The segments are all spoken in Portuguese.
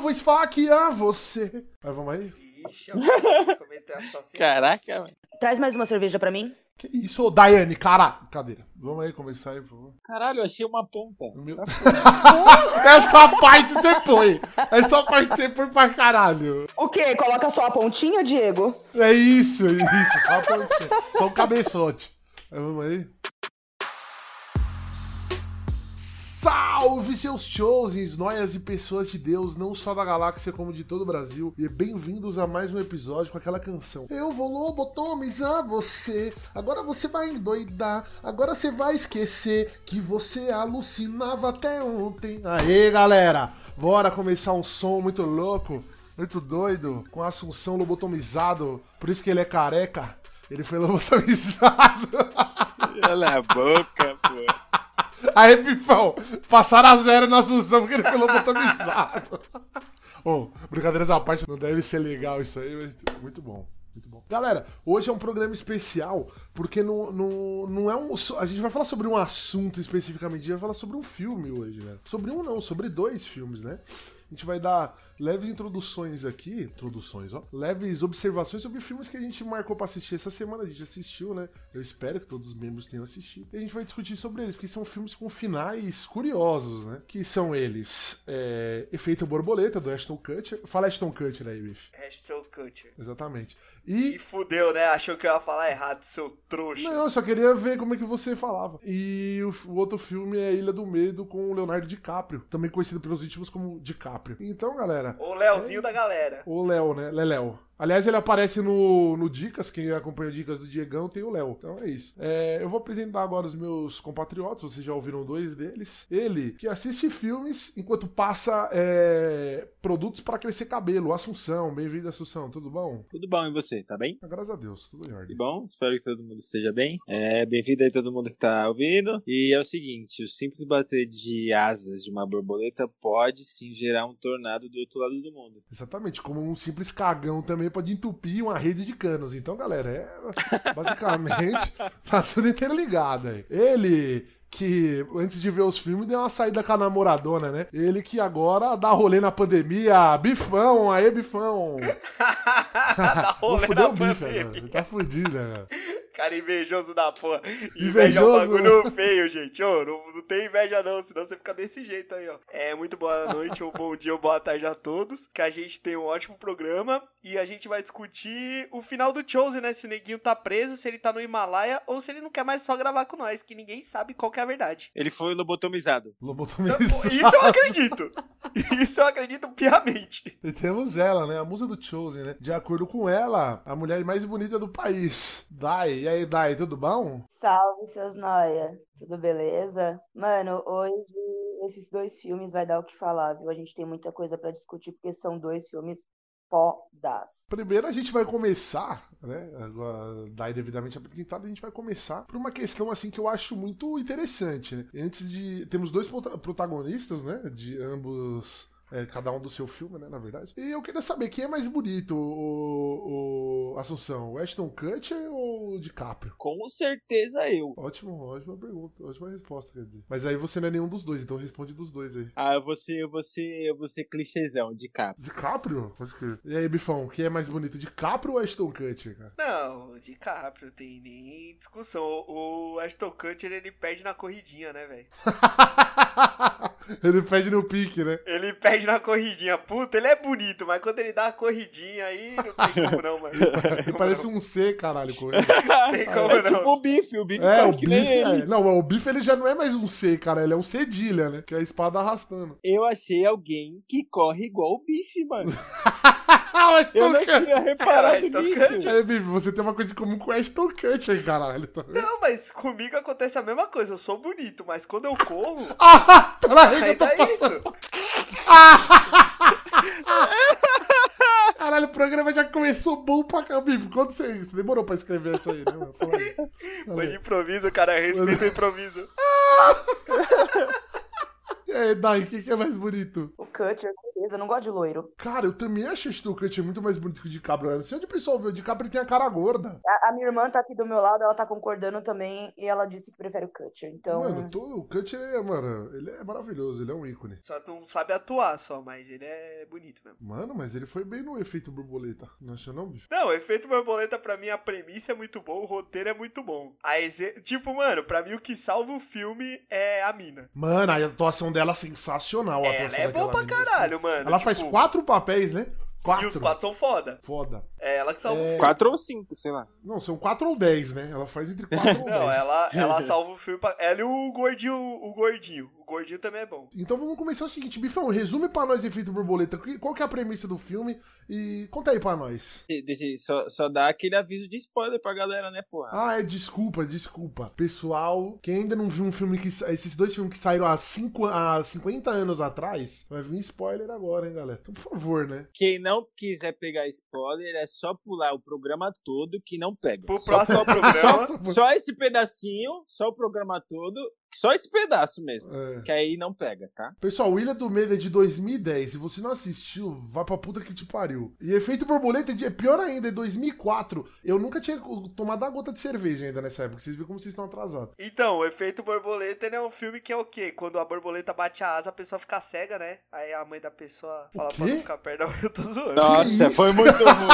eu vou esfaquear você. Mas vamos aí? Ixi, eu assassinato. Caraca, mano. Traz mais uma cerveja pra mim. Que isso, ô Daiane, cara. Cadeira. Vamos aí começar aí, por favor. Caralho, eu achei uma ponta. Meu... Essa parte você põe. Essa parte você põe pra caralho. O quê? Coloca só a pontinha, Diego? É isso, é isso. Só, a pontinha. só o cabeçote. Vamos aí. Salve seus chosens, noias e pessoas de Deus, não só da galáxia como de todo o Brasil, e bem-vindos a mais um episódio com aquela canção. Eu vou lobotomizar você, agora você vai endoidar, agora você vai esquecer que você alucinava até ontem. Aê galera, bora começar um som muito louco, muito doido, com Assunção lobotomizado, por isso que ele é careca, ele foi lobotomizado. Olha a boca, pô. Aí, Bifão, passaram a zero na Assunção porque ele foi lobotomizado. Ô, brincadeiras à parte, não deve ser legal isso aí, mas muito bom. Muito bom. Galera, hoje é um programa especial, porque não, não, não é um. A gente vai falar sobre um assunto especificamente, a gente vai falar sobre um filme hoje, né? Sobre um não, sobre dois filmes, né? A gente vai dar leves introduções aqui, introduções, ó, leves observações sobre filmes que a gente marcou pra assistir essa semana, a gente assistiu, né? Eu espero que todos os membros tenham assistido. E a gente vai discutir sobre eles, porque são filmes com finais curiosos, né? Que são eles, é, Efeito Borboleta, do Ashton Kutcher. Fala Ashton Kutcher aí, bicho. Ashton Kutcher. Exatamente. E... E... fudeu, né? Achou que eu ia falar errado, seu trouxa. Não, eu só queria ver como é que você falava. E o, o outro filme é Ilha do Medo com o Leonardo DiCaprio, também conhecido pelos íntimos como DiCaprio. Então, galera, O Leozinho da galera. O Léo, né? Leléo. Aliás, ele aparece no, no Dicas, quem acompanha Dicas do Diegão tem o Léo. Então é isso. É, eu vou apresentar agora os meus compatriotas, vocês já ouviram dois deles. Ele, que assiste filmes enquanto passa é, produtos para crescer cabelo. Assunção, bem-vindo, Assunção, tudo bom? Tudo bom e você, tá bem? Ah, Graças a Deus, tudo em ordem. Tudo bom? Espero que todo mundo esteja bem. É, bem-vindo aí todo mundo que tá ouvindo. E é o seguinte, o simples bater de asas de uma borboleta pode sim gerar um tornado do outro lado do mundo. Exatamente, como um simples cagão também pode entupir uma rede de canos. Então, galera, é basicamente tá tudo interligado aí. Ele que antes de ver os filmes deu uma saída com a namoradona, né? Ele que agora dá rolê na pandemia, bifão, aê bifão. Dá rolê na pandemia. ele tá fudido, né? Cara invejoso da porra. Inveja é um bagulho feio, gente. Ô, não, não tem inveja não, senão você fica desse jeito aí, ó. É, muito boa noite, ou bom dia, ou boa tarde a todos. Que a gente tem um ótimo programa e a gente vai discutir o final do Chosen, né? Se o neguinho tá preso, se ele tá no Himalaia ou se ele não quer mais só gravar com nós, que ninguém sabe qual que é a verdade. Ele foi lobotomizado. Lobotomizado. Isso eu acredito. Isso eu acredito piamente. E temos ela, né? A musa do Chosen, né? De acordo com ela, a mulher mais bonita do país. Dai, e aí, Dai, tudo bom? Salve, seus noia. Tudo beleza? Mano, hoje esses dois filmes vai dar o que falar, viu? A gente tem muita coisa pra discutir, porque são dois filmes fodas. Primeiro a gente vai começar, né? Agora, Dai devidamente apresentado, a gente vai começar por uma questão assim que eu acho muito interessante, né? Antes de. Temos dois prota- protagonistas, né? De ambos. É, cada um do seu filme, né, na verdade. E eu queria saber quem é mais bonito, o, o Assunção, o Ashton Kutcher ou o DiCaprio? Com certeza eu. Ótimo, ótima pergunta, ótima resposta, quer dizer. Mas aí você não é nenhum dos dois, então responde dos dois aí. Ah, eu vou ser, eu vou ser, eu vou ser clichêzão de capa. DiCaprio? Pode crer. E aí, Bifão, quem é mais bonito, DiCaprio ou Ashton Kutcher, cara? Não, DiCaprio tem nem discussão. O o Ashton Kutcher, ele perde na corridinha, né, velho? Ele pede no pique, né? Ele perde na corridinha. Puta, ele é bonito, mas quando ele dá a corridinha aí, não tem como não, mano. Ele parece não. um C, caralho, correndo. Não tem como É não. tipo o bife, o bife É, o que bife. nem ele. É. Não, o bife ele já não é mais um C, cara. Ele é um cedilha, né? Que é a espada arrastando. Eu achei alguém que corre igual o bife, mano. Ah, o Ashton Eu não Kutcher. tinha reparado Ashton nisso. É, bife, você tem uma coisa em comum com o Ashton Kutcher, caralho. Tá vendo? Não, mas comigo acontece a mesma coisa. Eu sou bonito, mas quando eu corro, Ah, peraí que aí dá passando. isso. Caralho, o programa já começou bom pra caramba. Bife, quanto você, você demorou pra escrever essa aí, né? mano? Foi de improviso, cara. Respeita o improviso. E aí, Dai, quem que é mais bonito? O Kutcher, princesa, não gosto de loiro. Cara, eu também acho o Ashton Kutcher muito mais bonito que o DiCaprio. Eu não sei onde o pessoal vê. O DiCaprio tem a cara gorda. A, a minha irmã tá aqui do meu lado, ela tá concordando também, e ela disse que prefere o Kutcher. Então. Mano, tô- o Kutcher, é, mano, ele é maravilhoso. Ele é um ícone. Só não sabe atuar só, mas ele é bonito mesmo. Mano, mas ele foi bem no efeito borboleta. Não achou não, bicho? Não, o efeito borboleta, pra mim, a premissa é muito boa, o roteiro é muito bom. A exe... Tipo, mano, pra mim o que salva o filme é a mina. Mano, a atuação dela é sensacional. a Ela é boa pra assim. caralho, mano. Ela tipo, faz quatro papéis, né? Quatro. E os quatro são foda. Foda. É ela que salva o É. filme. Quatro ou cinco, sei lá. Não, são quatro ou dez, né? Ela faz entre quatro ou dez. Não, ela, ela salva o filme. Pra... Ela e o gordinho, o gordinho. O gordinho também é bom. Então vamos começar o seguinte, Bifão, resume pra nós Efeito Borboleta. Qual que é a premissa do filme? E conta aí pra nós. Deixa eu só, só dar aquele aviso de spoiler pra galera, né, porra? Ah, é desculpa, desculpa. Pessoal, quem ainda não viu um filme que. Esses dois filmes que saíram há, cinco, há 50 anos atrás, vai vir spoiler agora, hein, galera? Então, por favor, né? Quem não quiser pegar spoiler é só pular o programa todo que não pega. Pro Só- próximo programa. Só- Só esse pedacinho, só o programa todo, só esse pedaço mesmo. É. Que aí não pega, tá? Pessoal, o Ilha do Medo é de 2010. Se você não assistiu, vai pra puta que te pariu. E Efeito Borboleta é é pior ainda, é 2004. Eu nunca tinha tomado uma gota de cerveja ainda nessa época. Vocês viram como vocês estão atrasados. Então, o efeito borboleta é um filme que é o quê? Quando a borboleta bate a asa, a pessoa fica cega, né? Aí a mãe da pessoa fala pra não ficar perto da Eu tô zoando. Nossa, foi muito ruim.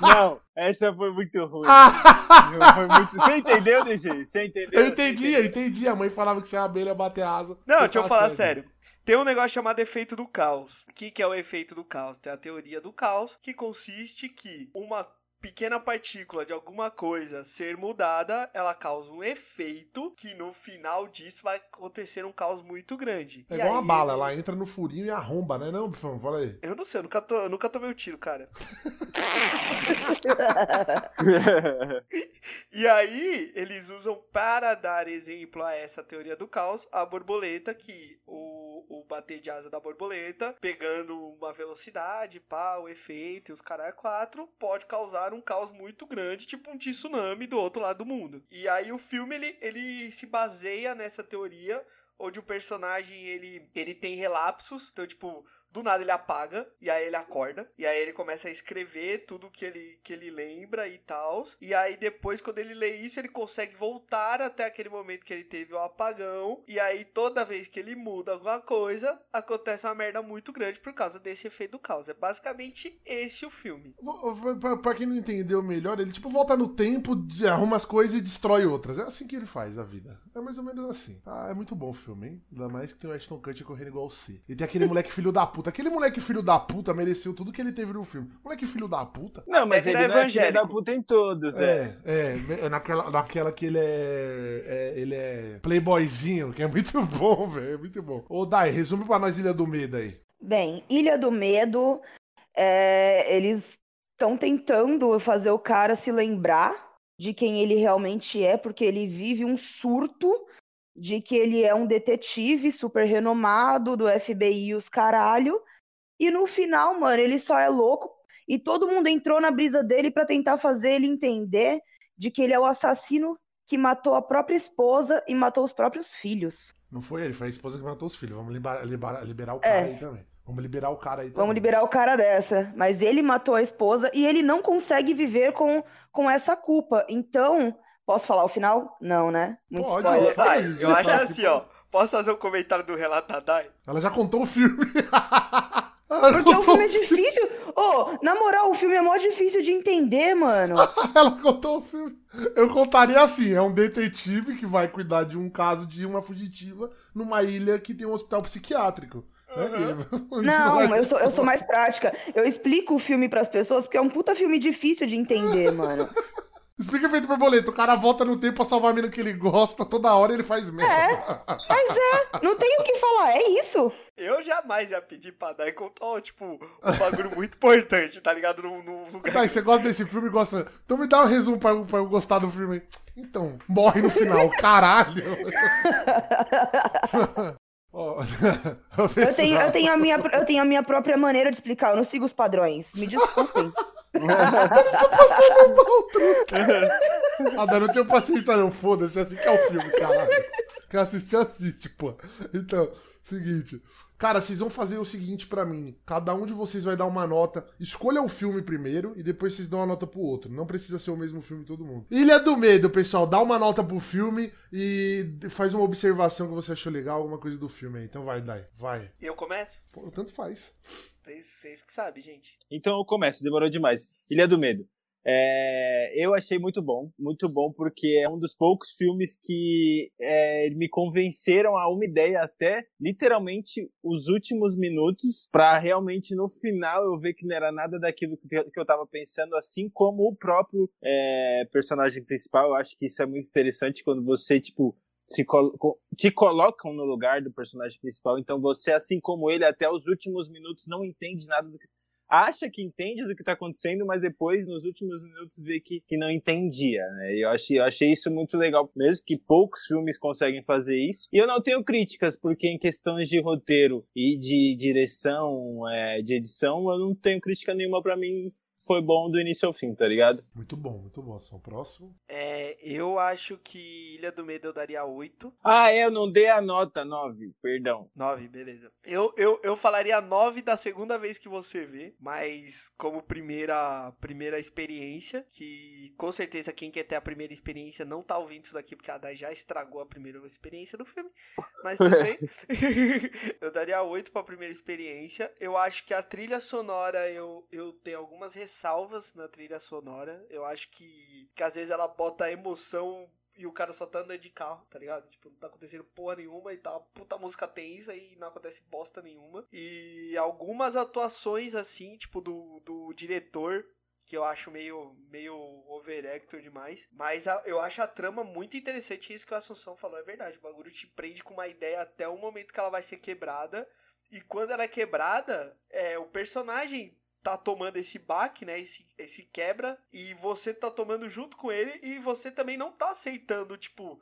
Não, essa foi muito ruim. Foi muito... Você entendeu, DG? Você entendeu? Eu entendi, eu entendi. A mãe falava que se a abelha bater asa. Não, deixa eu tá falar cego. sério. Tem um negócio chamado efeito do caos. O que, que é o efeito do caos? Tem a teoria do caos, que consiste que uma pequena partícula de alguma coisa ser mudada, ela causa um efeito que no final disso vai acontecer um caos muito grande. É E igual uma aí bala, ele- ela entra no furinho e arromba, né? Não, Bifão? Fala aí. Eu não sei, eu nunca, to... eu nunca tomei um tiro, cara. E aí, eles usam para dar exemplo a essa teoria do caos, a borboleta, que o, o bater de asa da borboleta, pegando uma velocidade, pá, o efeito e os caras quatro, pode causar um caos muito grande, tipo um tsunami do outro lado do mundo. E aí o filme, ele, ele se baseia nessa teoria, onde o personagem, ele, ele tem relapsos, então, tipo... Do nada ele apaga, e aí ele acorda, e aí ele começa a escrever tudo que ele, que ele lembra e tal. E aí depois, quando ele lê isso, ele consegue voltar até aquele momento que ele teve o apagão. E aí toda vez que ele muda alguma coisa, acontece uma merda muito grande por causa desse efeito do caos. É basicamente esse o filme. Pra- quem não entendeu melhor, ele tipo volta no tempo, arruma as coisas e destrói outras. É assim que ele faz a vida. É mais ou menos assim. Ah, é muito bom o filme, hein? Ainda mais que tem o Ashton Kutcher correndo igual o C. E tem aquele moleque filho da puta. Aquele moleque filho da puta mereceu tudo que ele teve no filme. Moleque filho da puta. Não, mas Até ele virar não é filho evangélico. da puta em todos, é. É, é, é naquela, naquela que ele é, é- Ele é playboyzinho, que é muito bom, velho. É muito bom. Ô, Dai, resume pra nós Ilha do Medo aí. Bem, Ilha do Medo, é, eles estão tentando fazer o cara se lembrar de quem ele realmente é, porque ele vive um surto de que ele é um detetive super renomado do FBI e os caralho. E no final, mano, ele só é louco e todo mundo entrou na brisa dele pra tentar fazer ele entender de que ele é o assassino que matou a própria esposa e matou os próprios filhos. Não foi ele, foi a esposa que matou os filhos. Vamos liberar, liberar, liberar o cara É. aí também. Vamos liberar o cara aí também. Vamos liberar o cara dessa. Mas ele matou a esposa e ele não consegue viver com, com essa culpa. Então, posso falar o final? Não, né? Muito Pode, spoiler. Dai, eu acho assim, ó. Posso fazer um comentário do relato da Dai? Ela já contou o filme. Porque o filme é difícil. Ô, na moral, o filme é mó difícil de entender, mano. Ela contou o filme. Eu contaria assim: é um detetive que vai cuidar de um caso de uma fugitiva numa ilha que tem um hospital psiquiátrico. E- Não, eu sou, eu sou mais prática. Eu explico o filme pras pessoas porque é um puta filme difícil de entender, mano. Explica feito borboleta. O cara volta no tempo pra salvar a mina que ele gosta, toda hora ele faz merda. Mas é, não tem o que falar, é isso. Eu jamais ia pedir pra Dai contar, ó, tipo, um bagulho muito importante, tá ligado? No, no lugar. Tá, e você gosta desse filme? Gosta. Então me dá um resumo pra, eu- pra eu gostar do filme. Então, morre no final, caralho. Ó, Eu tenho, eu, tenho a minha, eu tenho a minha própria maneira de explicar, eu não sigo os padrões. Me desculpem. Passando mal, truque. Ah, não tenho paciência não, foda-se, é assim que é o filme, caralho. Quer assistir, assiste, pô. Então, seguinte. Cara, vocês vão fazer o seguinte para mim. Cada um de vocês vai dar uma nota. Escolha um filme primeiro e depois vocês dão uma nota pro outro. Não precisa ser o mesmo filme todo mundo. Ilha do Medo, pessoal. Dá uma nota pro filme e faz uma observação que você achou legal, alguma coisa do filme aí. Então vai, Dai. Vai. Eu começo? Pô, tanto faz. Vocês, que sabem, gente. Então eu começo, demorou demais. Ilha do Medo. É, eu achei muito bom, muito bom, porque é um dos poucos filmes que é, me convenceram a uma ideia até literalmente os últimos minutos, para realmente no final eu ver que não era nada daquilo que, que eu tava pensando, assim como o próprio é, personagem principal. Eu acho que isso é muito interessante quando você, tipo, se colo te colocam no lugar do personagem principal, então você, assim como ele, até os últimos minutos não entende nada do que acha que entende do que está acontecendo, mas depois, nos últimos minutos, vê que, que não entendia, né? Eu achei, eu achei isso muito legal mesmo, que poucos filmes conseguem fazer isso. E eu não tenho críticas, porque em questões de roteiro e de direção, é, de edição, eu não tenho crítica nenhuma para mim foi bom do início ao fim, tá ligado? Muito bom, muito bom. São próximo. É, eu acho que Ilha do Medo eu daria 8. Ah, eu não dei a nota 9, perdão. 9, beleza. Eu, eu, eu falaria 9 da segunda vez que você vê, mas como primeira, primeira experiência, que com certeza quem quer ter a primeira experiência não tá ouvindo isso daqui, porque a Dai já estragou a primeira experiência do filme, mas também eu daria 8 pra primeira experiência. Eu acho que a trilha sonora eu, eu tenho algumas ressalvas ressalvas na trilha sonora. Eu acho que, que às vezes ela bota emoção e o cara só tá andando de carro, tá ligado? Tipo, não tá acontecendo porra nenhuma e tá puta música tensa e não acontece bosta nenhuma. E algumas atuações, assim, tipo, do, do diretor, que eu acho meio, meio overactor demais. Mas a, eu acho a trama muito interessante. Isso que a Assunção falou é verdade. O bagulho te prende com uma ideia até o momento que ela vai ser quebrada. E quando ela é quebrada, é, o personagem tá tomando esse baque, né? Esse, esse quebra, e você tá tomando junto com ele, e você também não tá aceitando, tipo,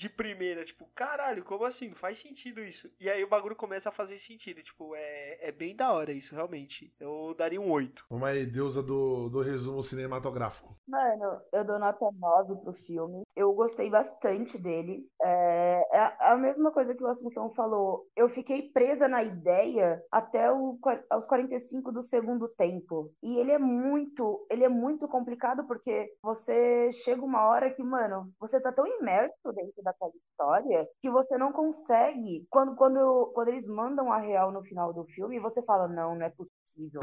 de primeira, tipo, caralho, como assim? Não faz sentido isso. E aí o bagulho começa a fazer sentido, tipo, é, é bem da hora isso, realmente. Eu daria um 8. Vamos aí, deusa do, do resumo cinematográfico. Mano, eu dou nota 9 pro filme. Eu gostei bastante dele. É, é a mesma coisa que o Assunção falou. Eu fiquei presa na ideia até o, aos 45 do segundo tempo. E ele é muito, ele é muito complicado porque você chega uma hora que, mano, você tá tão imerso dentro da daquela história que você não consegue. Quando, quando, quando eles mandam a real no final do filme, você fala: não, não é possível.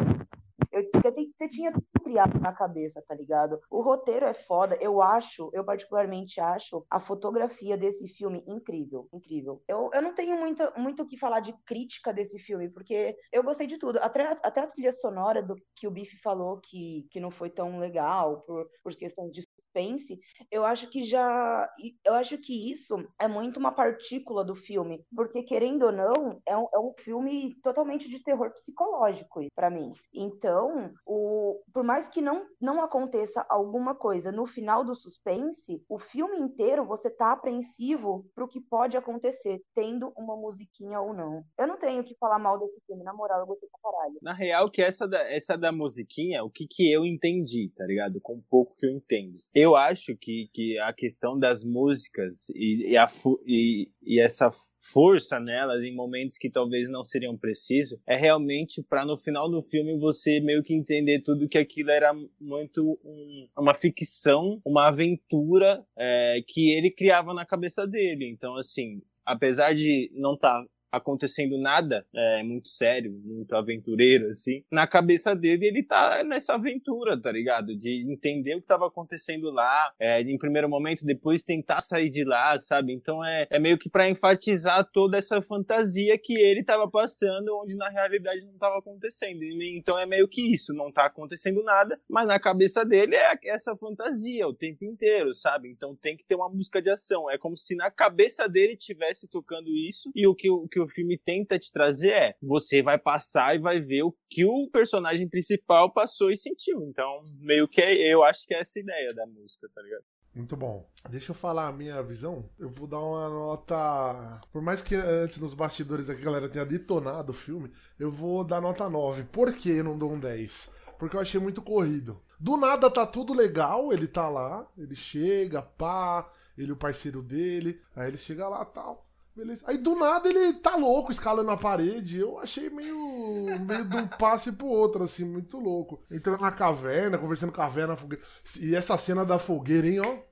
Eu, você tinha tudo criado na cabeça, tá ligado? O roteiro é foda. Eu acho, eu particularmente acho a fotografia desse filme incrível. Incrível. Eu, eu não tenho muito, muito o que falar de crítica desse filme, porque eu gostei de tudo. Até, até a trilha sonora do que o Biff falou que, que não foi tão legal por, por questões de suspense, eu acho que já. Eu acho que isso é muito uma partícula do filme. Porque, querendo ou não, é um, é um filme totalmente de terror psicológico para mim. Então, o, por mais que não, não aconteça alguma coisa no final do suspense, o filme inteiro você tá apreensivo pro que pode acontecer, tendo uma musiquinha ou não. Eu não tenho que falar mal desse filme, na moral, eu gostei pra caralho. Na real, que essa da, essa da musiquinha, o que que eu entendi, tá ligado? Com pouco que eu entendo. Eu eu acho que, que a questão das músicas e, e, a, e, e essa força nelas em momentos que talvez não seriam precisos é realmente para no final do filme você meio que entender tudo que aquilo era muito um, uma ficção, uma aventura é, que ele criava na cabeça dele. Então, assim, apesar de não estar tá acontecendo nada é, muito sério, muito aventureiro, assim, na cabeça dele ele tá nessa aventura, tá ligado? De entender o que tava acontecendo lá, é, em primeiro momento, depois tentar sair de lá, sabe? Então é, é meio que para enfatizar toda essa fantasia que ele tava passando, onde na realidade não tava acontecendo. Então é meio que isso, não tá acontecendo nada, mas na cabeça dele é essa fantasia o tempo inteiro, sabe? Então tem que ter uma música de ação. É como se na cabeça dele tivesse tocando isso e o que o que o filme tenta te trazer é: você vai passar e vai ver o que o personagem principal passou e sentiu. Então, meio que é, eu acho que é essa ideia da música, tá ligado? Muito bom. Deixa eu falar a minha visão. Eu vou dar uma nota. Por mais que antes nos bastidores aqui a galera tenha detonado o filme, eu vou dar nota 9. Por que eu não dou um 10? Porque eu achei muito corrido. Do nada tá tudo legal, ele tá lá, ele chega, pá, ele o parceiro dele, aí ele chega lá tal. Beleza. Aí do nada ele tá louco, escalando a parede. Eu achei meio, meio de um passe pro outro, assim, muito louco. Entrando na caverna, conversando com a caverna, fogueira. E essa cena da fogueira, hein, ó.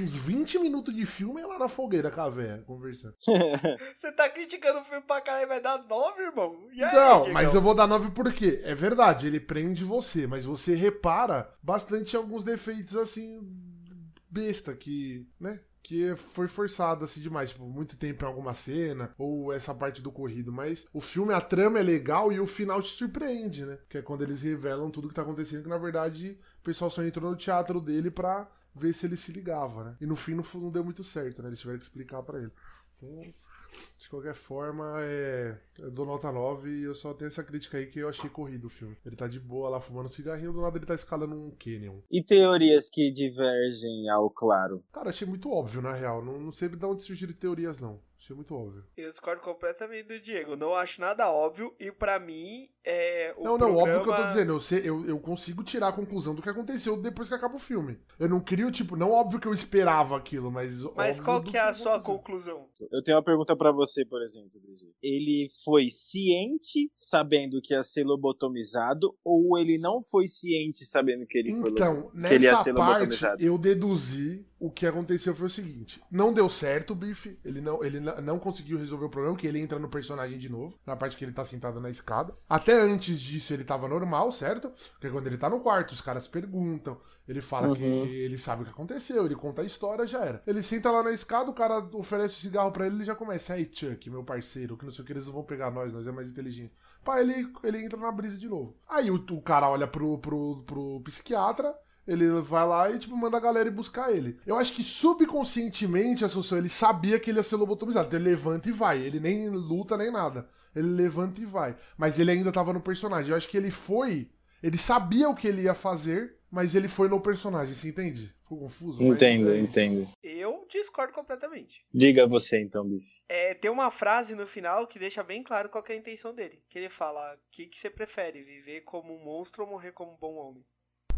Uns 20 minutos de filme lá na fogueira com a véia, conversando. Você tá criticando o filme pra caralho, vai dar 9, irmão? E aí, Não, Diegão? mas eu vou dar 9 porque é verdade, ele prende você, mas você repara bastante alguns defeitos assim besta que, né? Que foi forçado assim demais, tipo, muito tempo em alguma cena, ou essa parte do corrido, mas o filme, a trama é legal e o final te surpreende, né? Que é quando eles revelam tudo que tá acontecendo, que na verdade o pessoal só entrou no teatro dele pra ver se ele se ligava, né? E no fim não, deu muito certo, né? Eles tiveram que explicar pra ele. Então, de qualquer forma, é. Eu dou nota 9 e eu só tenho essa crítica aí que eu achei corrido o filme. Ele tá de boa lá fumando cigarrinho, do lado ele tá escalando um canyon. E teorias que divergem ao claro? Cara, achei muito óbvio, na real. Não, não sei de onde surgiram teorias, não. Achei muito óbvio. Eu discordo completamente do Diego. Não acho nada óbvio e pra mim é o não, não, programa... óbvio que eu tô dizendo. Eu, sei, eu, eu consigo tirar a conclusão do que aconteceu depois que acaba o filme. Eu não crio, tipo, não óbvio que eu esperava aquilo, mas. Mas óbvio qual que é a sua conclusão? Eu tenho uma pergunta pra você, por exemplo, Brigitte. Ele foi ciente sabendo que ia ser lobotomizado ou ele não foi ciente sabendo que ele foi Então, que ele ia nessa ser parte, lobotomizado? eu deduzi o que aconteceu foi o seguinte: não deu certo o Biff, ele não, ele não não conseguiu resolver o problema, que ele entra no personagem de novo, na parte que ele tá sentado na escada. Até antes disso ele tava normal, certo? Porque quando ele tá no quarto, os caras perguntam, ele fala que Uhum. ele sabe o que aconteceu, ele conta a história, já era. Ele senta lá na escada, o cara oferece o cigarro pra ele, ele já começa, aí Chuck, meu parceiro, que não sei o que, eles não vão pegar nós, nós é mais inteligente. Pá, ele, ele entra na brisa de novo. Aí o, o cara olha pro, pro, pro psiquiatra, ele vai lá e, tipo, manda a galera ir buscar ele. Eu acho que subconscientemente, a Assunção, ele sabia que ele ia ser lobotomizado. Então ele levanta e vai. Ele nem luta nem nada. Ele levanta e vai. Mas ele ainda tava no personagem. Eu acho que ele foi. Ele sabia o que ele ia fazer, mas ele foi no personagem. Você entende? Ficou confuso? Mas Entendo, é isso. entendo. Eu discordo completamente. Diga você então, Biff. É, tem uma frase no final que deixa bem claro qual que é a intenção dele. Que ele fala: o que, que você prefere, viver como um monstro ou morrer como um bom homem?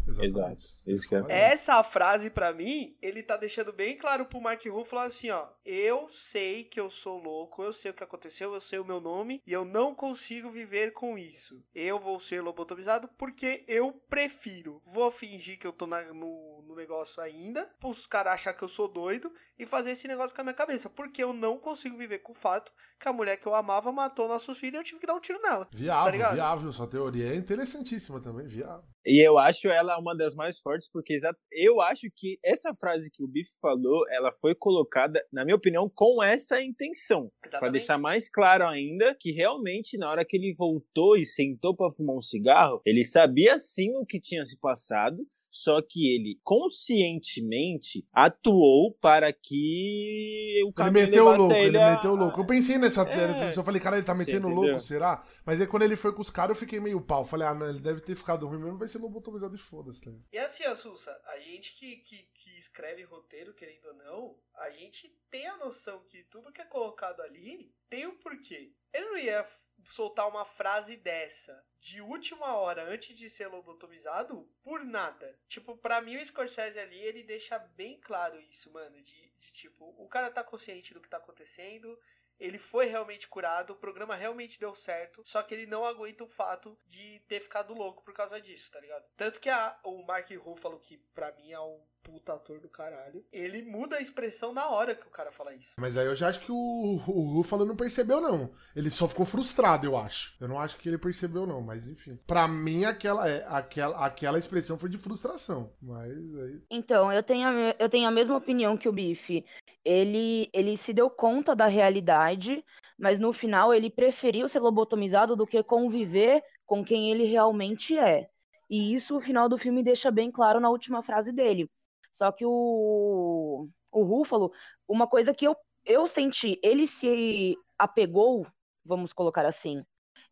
Exatamente. Exato. Isso que é. Essa frase, pra mim, ele tá deixando bem claro pro Mark Ruffalo assim, ó. Eu sei que eu sou louco, eu sei o que aconteceu, eu sei o meu nome e eu não consigo viver com isso. Eu vou ser lobotomizado porque eu prefiro. Vou fingir que eu tô na- no, no negócio ainda, pros caras achar que eu sou doido e fazer esse negócio com a minha cabeça. Porque eu não consigo viver com o fato que a mulher que eu amava matou nossos filhos e eu tive que dar um tiro nela. Viável, ligado? viável. Sua teoria é interessantíssima também, viável. E eu acho ela uma das mais fortes, porque eu acho que essa frase que o Biff falou, ela foi colocada, na minha opinião, com essa intenção. Pra Exatamente. deixar mais claro ainda que realmente, na hora que ele voltou e sentou pra fumar um cigarro, ele sabia sim o que tinha se passado. Só que ele conscientemente atuou para que o Ele caminho meteu o levasse louco, ele a- meteu o louco. Eu pensei nessa. É. nessa- eu falei, cara, ele tá metendo louco, será? Mas aí quando ele foi com os caras, eu fiquei meio pau. Falei, ah, não, ele deve ter ficado ruim mesmo, vai ser lobotomizado e foda-se. Tá? E assim, Assusa, a gente que, que, que escreve roteiro, querendo ou não, a gente tem a noção que tudo que é colocado ali tem um porquê. Ele não ia soltar uma frase dessa de última hora antes de ser lobotomizado por nada. Tipo, pra mim o Scorsese ali, ele deixa bem claro isso, mano, de, de tipo, o cara tá consciente do que tá acontecendo, ele foi realmente curado, o programa realmente deu certo, só que ele não aguenta o fato de ter ficado louco por causa disso, tá ligado? Tanto que a- o Mark Ruffalo, que pra mim é um puta ator do caralho, ele muda a expressão na hora que o cara fala isso. Mas aí eu já acho que o, o Ruffalo não percebeu, não. Ele só ficou frustrado, eu acho. Eu não acho que ele percebeu, não, mas enfim. Pra mim, aquela, é, aquela, aquela expressão foi de frustração. Mas aí. Então, eu tenho, a, eu tenho a mesma opinião que o Bife. Ele, ele se deu conta da realidade, mas no final ele preferiu ser lobotomizado do que conviver com quem ele realmente é. E isso o final do filme deixa bem claro na última frase dele. Só que o, o Rúfalo, uma coisa que eu, eu senti, ele se apegou, vamos colocar assim,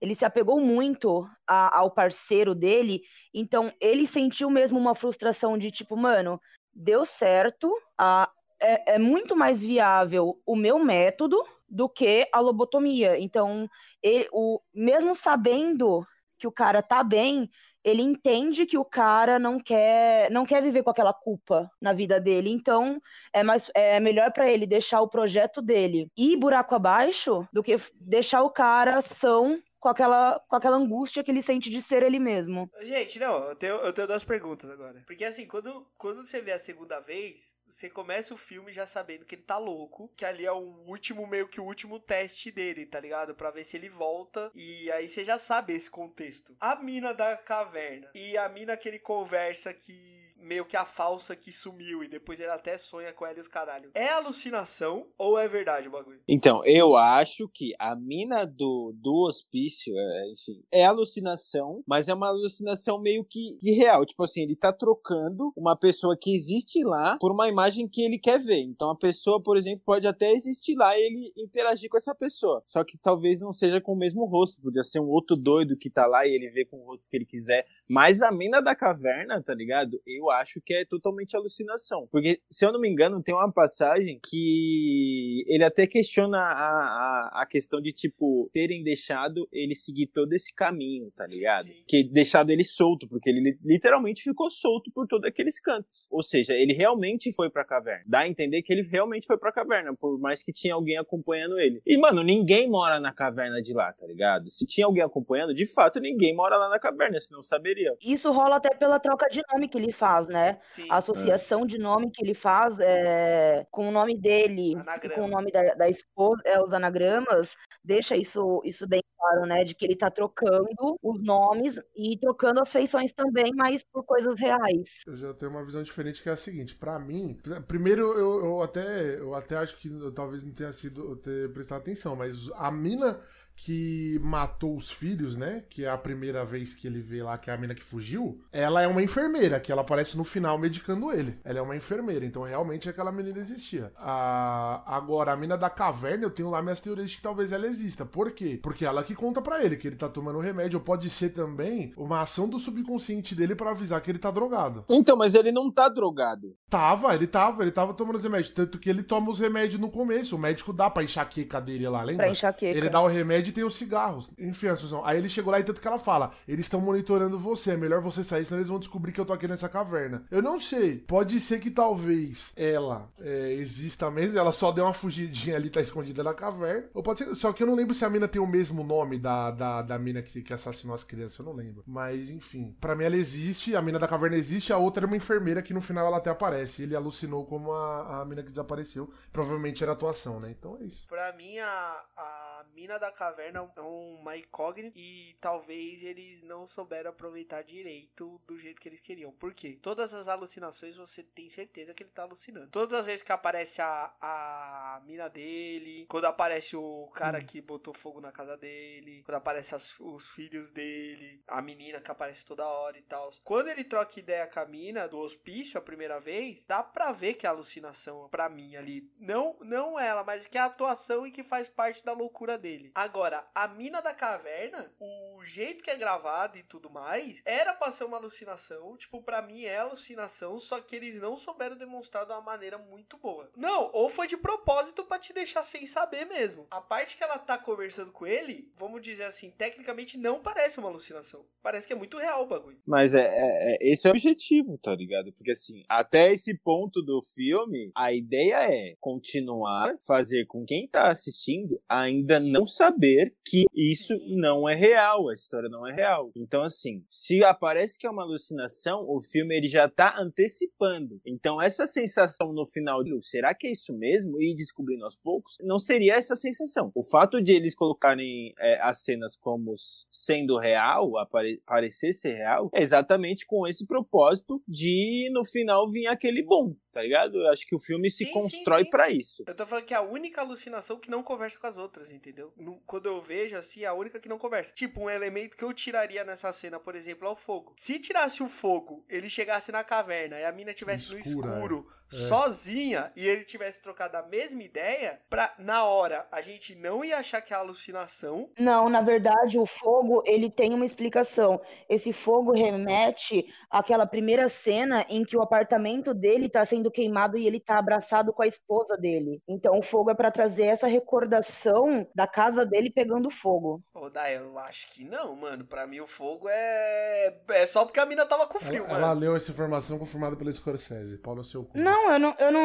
ele se apegou muito a- ao parceiro dele, então ele sentiu mesmo uma frustração de tipo, mano, deu certo, a, é, é muito mais viável o meu método do que a lobotomia. Então, ele, o, mesmo sabendo que o cara tá bem, ele entende que o cara não quer não quer viver com aquela culpa na vida dele. Então, é mais é melhor para ele deixar o projeto dele ir buraco abaixo do que deixar o cara são com aquela, com aquela angústia que ele sente de ser ele mesmo. Gente, não, eu tenho, eu tenho duas perguntas agora. Porque assim, quando, quando você vê a segunda vez, você começa o filme já sabendo que ele tá louco, que ali é o último, meio que o último teste dele, tá ligado? Pra ver se ele volta. E aí você já sabe esse contexto. A mina da caverna e a mina que ele conversa que meio que a falsa que sumiu e depois ele até sonha com ela e os caralho. É alucinação ou é verdade o bagulho? Então, eu acho que a mina do, do hospício, é, enfim, é alucinação, mas é uma alucinação meio que, que real. Tipo assim, ele tá trocando uma pessoa que existe lá por uma imagem que ele quer ver. Então a pessoa, por exemplo, pode até existir lá e ele interagir com essa pessoa. Só que talvez não seja com o mesmo rosto. Podia ser um outro doido que tá lá e ele vê com o rosto que ele quiser. Mas a mina da caverna, tá ligado? Eu acho que é totalmente alucinação. Porque, se eu não me engano, tem uma passagem que ele até questiona a, a, a questão de, tipo, terem deixado ele seguir todo esse caminho, tá ligado? Sim. Que deixado ele solto, porque ele literalmente ficou solto por todos aqueles cantos. Ou seja, ele realmente foi pra caverna. Dá a entender que ele realmente foi pra caverna, por mais que tinha alguém acompanhando ele. E, mano, ninguém mora na caverna de lá, tá ligado? Se tinha alguém acompanhando, de fato, ninguém mora lá na caverna, senão saberia. Isso rola até pela troca de nome que ele faz, né? Sim. A associação é. de nome que ele faz é, com o nome dele Anagrama. com o nome da, da esposa, é, os anagramas, deixa isso, isso bem claro, né? De que ele tá trocando os nomes e trocando as feições também, mas por coisas reais. Eu já tenho uma visão diferente que é a seguinte, para mim, primeiro eu, eu até eu até acho que eu, talvez não tenha sido ter prestado atenção, mas a mina que matou os filhos, né? Que é a primeira vez que ele vê lá que é a mina que fugiu. Ela é uma enfermeira, que ela aparece no final medicando ele. Ela é uma enfermeira, então realmente aquela menina existia. A... Agora, a mina da caverna, eu tenho lá minhas teorias de que talvez ela exista. Por quê? Porque ela que conta para ele que ele tá tomando remédio. Ou pode ser também uma ação do subconsciente dele para avisar que ele tá drogado. Então, mas ele não tá drogado. Tava, ele tava, ele tava tomando os remédios. Tanto que ele toma os remédios no começo. O médico dá pra enxaqueca dele lá, lembra? Pra enxaqueca. Ele dá o remédio tem os cigarros. Enfim, Assunção. Aí ele chegou lá e tanto que ela fala: eles estão monitorando você, é melhor você sair, senão eles vão descobrir que eu tô aqui nessa caverna. Eu não sei. Pode ser que talvez ela é, exista mesmo, ela só deu uma fugidinha ali, tá escondida na caverna. Ou pode ser. Só que eu não lembro se a mina tem o mesmo nome da, da, da mina que, que assassinou as crianças, eu não lembro. Mas enfim. para mim ela existe, a mina da caverna existe, a outra é uma enfermeira que no final ela até aparece. Ele alucinou como a, a mina que desapareceu. Provavelmente era atuação, né? Então é isso. Pra mim, a, a mina da caverna caverna é uma incógnita e talvez eles não souberam aproveitar direito do jeito que eles queriam. Por quê? Todas as alucinações você tem certeza que ele tá alucinando. Todas as vezes que aparece a, a mina dele, quando aparece o cara hum. que botou fogo na casa dele, quando aparece as, os filhos dele, a menina que aparece toda hora e tal. Quando ele troca ideia com a mina do hospício a primeira vez, dá pra ver que é alucinação pra mim ali. Não, não ela, mas que é a atuação e que faz parte da loucura dele. Agora, Agora, a mina da caverna, o jeito que é gravado e tudo mais, era pra ser uma alucinação. Tipo, pra mim é alucinação, só que eles não souberam demonstrar de uma maneira muito boa. Não, ou foi de propósito para te deixar sem saber mesmo. A parte que ela tá conversando com ele, vamos dizer assim, tecnicamente não parece uma alucinação. Parece que é muito real o bagulho. Mas é, é, é esse é o objetivo, tá ligado? Porque assim, até esse ponto do filme, a ideia é continuar, fazer com quem tá assistindo ainda não saber entender que isso não é real, a história não é real. Então, assim, se aparece que é uma alucinação, o filme ele já tá antecipando. Então, essa sensação no final, será que é isso mesmo? E descobrindo aos poucos, não seria essa sensação. O fato de eles colocarem é, as cenas como sendo real, apare parecer ser real, é exatamente com esse propósito de no final vir aquele bom tá ligado? Eu acho que o filme se sim, constrói para isso. Eu tô falando que é a única alucinação que não conversa com as outras, entendeu? No, quando eu vejo assim, é a única que não conversa. Tipo, um elemento que eu tiraria nessa cena, por exemplo, é o fogo. Se tirasse o fogo, ele chegasse na caverna e a mina tivesse Escura, no escuro, é sozinha e ele tivesse trocado a mesma ideia, pra na hora a gente não ia achar que é alucinação. Não, na verdade, o fogo, ele tem uma explicação. Esse fogo remete àquela primeira cena em que o apartamento dele tá sendo queimado e ele tá abraçado com a esposa dele. Então o fogo é para trazer essa recordação da casa dele pegando fogo. Ô, Dai, eu acho que não, mano. Pra mim o fogo é. É só porque a mina tava com frio, ela, mano. ela leu essa informação confirmada pelo Scorsese. Paulo é seu cu. Não, eu não, eu não.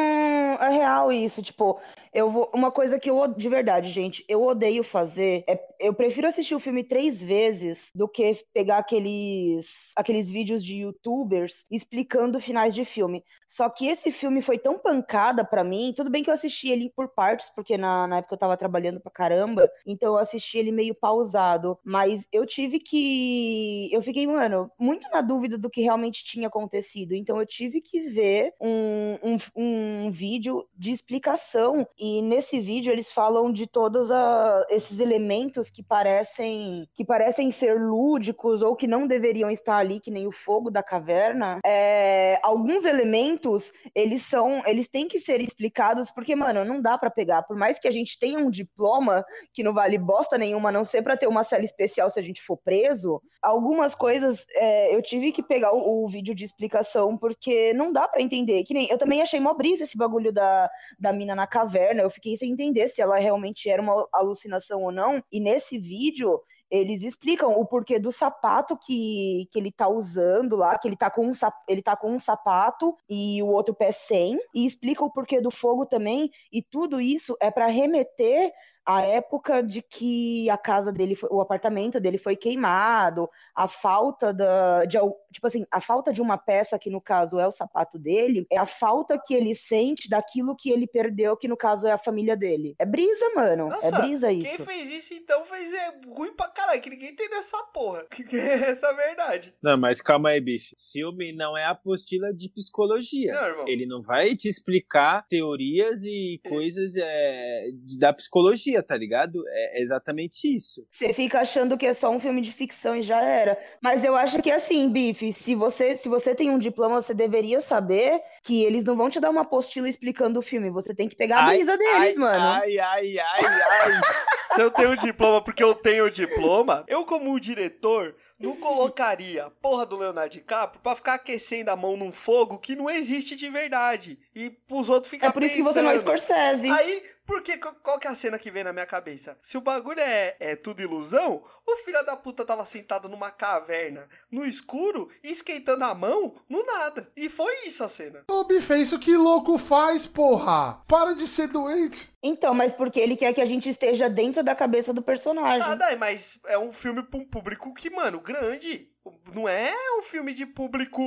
É real isso. Tipo, eu vou. Uma coisa que eu. De verdade, gente, eu odeio fazer. É, eu prefiro assistir o filme três vezes do que pegar aqueles, aqueles vídeos de youtubers explicando finais de filme. Só que esse filme foi tão pancada pra mim. Tudo bem que eu assisti ele por partes, porque na, na época eu tava trabalhando pra caramba. Então eu assisti ele meio pausado. Mas eu tive que. Eu fiquei, mano, muito na dúvida do que realmente tinha acontecido. Então eu tive que ver um, um, um vídeo de explicação. E nesse vídeo eles falam de todos a- esses elementos que parecem que parecem ser lúdicos ou que não deveriam estar ali, que nem o fogo da caverna. É, alguns elementos eles são, eles têm que ser explicados porque, mano, não dá pra pegar. Por mais que a gente tenha um diploma que não vale bosta nenhuma, a não ser pra ter uma cela especial se a gente for preso, algumas coisas é, eu tive que pegar o, o vídeo de explicação porque não dá pra entender. Que nem eu também achei mó brisa esse bagulho da, da mina na caverna. Eu fiquei sem entender se ela realmente era uma alucinação ou não. E nesse vídeo eles explicam o porquê do sapato que, que ele tá usando lá, que ele tá, com um, ele tá com um sapato e o outro pé sem, e explica o porquê do fogo também, e tudo isso é para remeter à época de que a casa dele, foi- o apartamento dele foi queimado, a falta da, de, tipo assim, a falta de uma peça que no caso é o sapato dele, é a falta que ele sente daquilo que ele perdeu, que no caso é a família dele. É brisa, mano. Nossa, é brisa isso. Quem fez isso então fez é ruim pra caralho, que ninguém entende essa porra. Que essa é a verdade. Não, mas calma aí, bicho. Filme não é apostila de psicologia. Não, irmão. Ele não vai te explicar teorias e coisas é, da psicologia, tá ligado? É exatamente isso. Você fica achando que é só um filme de ficção e já era. Mas eu acho que assim, Bife, se você, se você tem um diploma, você deveria saber que eles não vão te dar uma apostila explicando o filme. Você tem que pegar a brisa deles, ai, mano. Ai, ai, ai, ai. Se eu tenho diploma porque eu tenho diploma, eu, como diretor, não colocaria a porra do Leonardo DiCaprio pra ficar aquecendo a mão num fogo que não existe de verdade. E pros outros ficar É por isso que você não é pensando. Scorsese. Aí, porque qual, que é a cena que vem na minha cabeça? Se o bagulho é, é tudo ilusão, o filho da puta tava sentado numa caverna, no escuro, esquentando a mão, no nada. E foi isso a cena. Ô, Bife, é isso que louco faz, porra! Para de ser doente! Então, mas porque ele quer que a gente esteja dentro da cabeça do personagem. Tá, daí, mas é um filme pra um público que, mano, grande. Não é um filme de público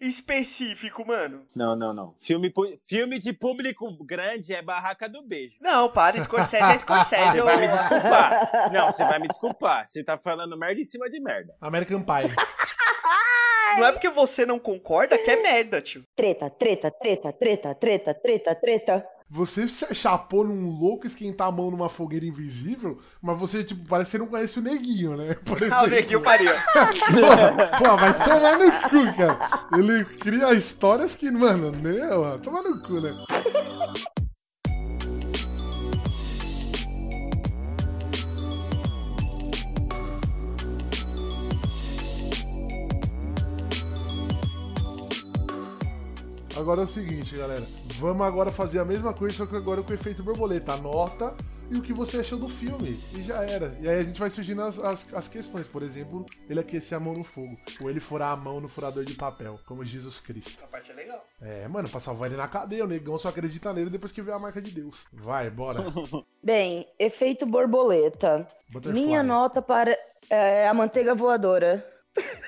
específico, mano. Não, não, não. Filme, filme de público grande é Barraca do Beijo. Não, para, Scorsese é Scorsese. Você eu- vai me desculpar. Não, você vai me desculpar. Você tá falando merda em cima de merda. American Pie. Não é porque você não concorda que é merda, tio. Treta, treta, treta, treta, treta, treta, treta. Você se chapou num louco esquentar a mão numa fogueira invisível, mas você, tipo, parece que você não conhece o neguinho, né? Ah, o. Neguinho faria. Pô, pô, vai tomar no cu, cara. Ele cria histórias que, mano, meu, toma no cu, né? Agora é o seguinte, galera. Vamos agora fazer a mesma coisa, só que agora com o efeito borboleta. Anota e o que você achou do filme. E já era. E aí a gente vai surgindo as, as, as questões. Por exemplo, ele aquecer a mão no fogo. Ou ele furar a mão no furador de papel, como Jesus Cristo. Essa parte é legal. É, mano, pra salvar ele na cadeia, o negão só acredita nele depois que vê a marca de Deus. Vai, bora. Bem, efeito borboleta. Butterfly. Minha nota para é, a manteiga voadora.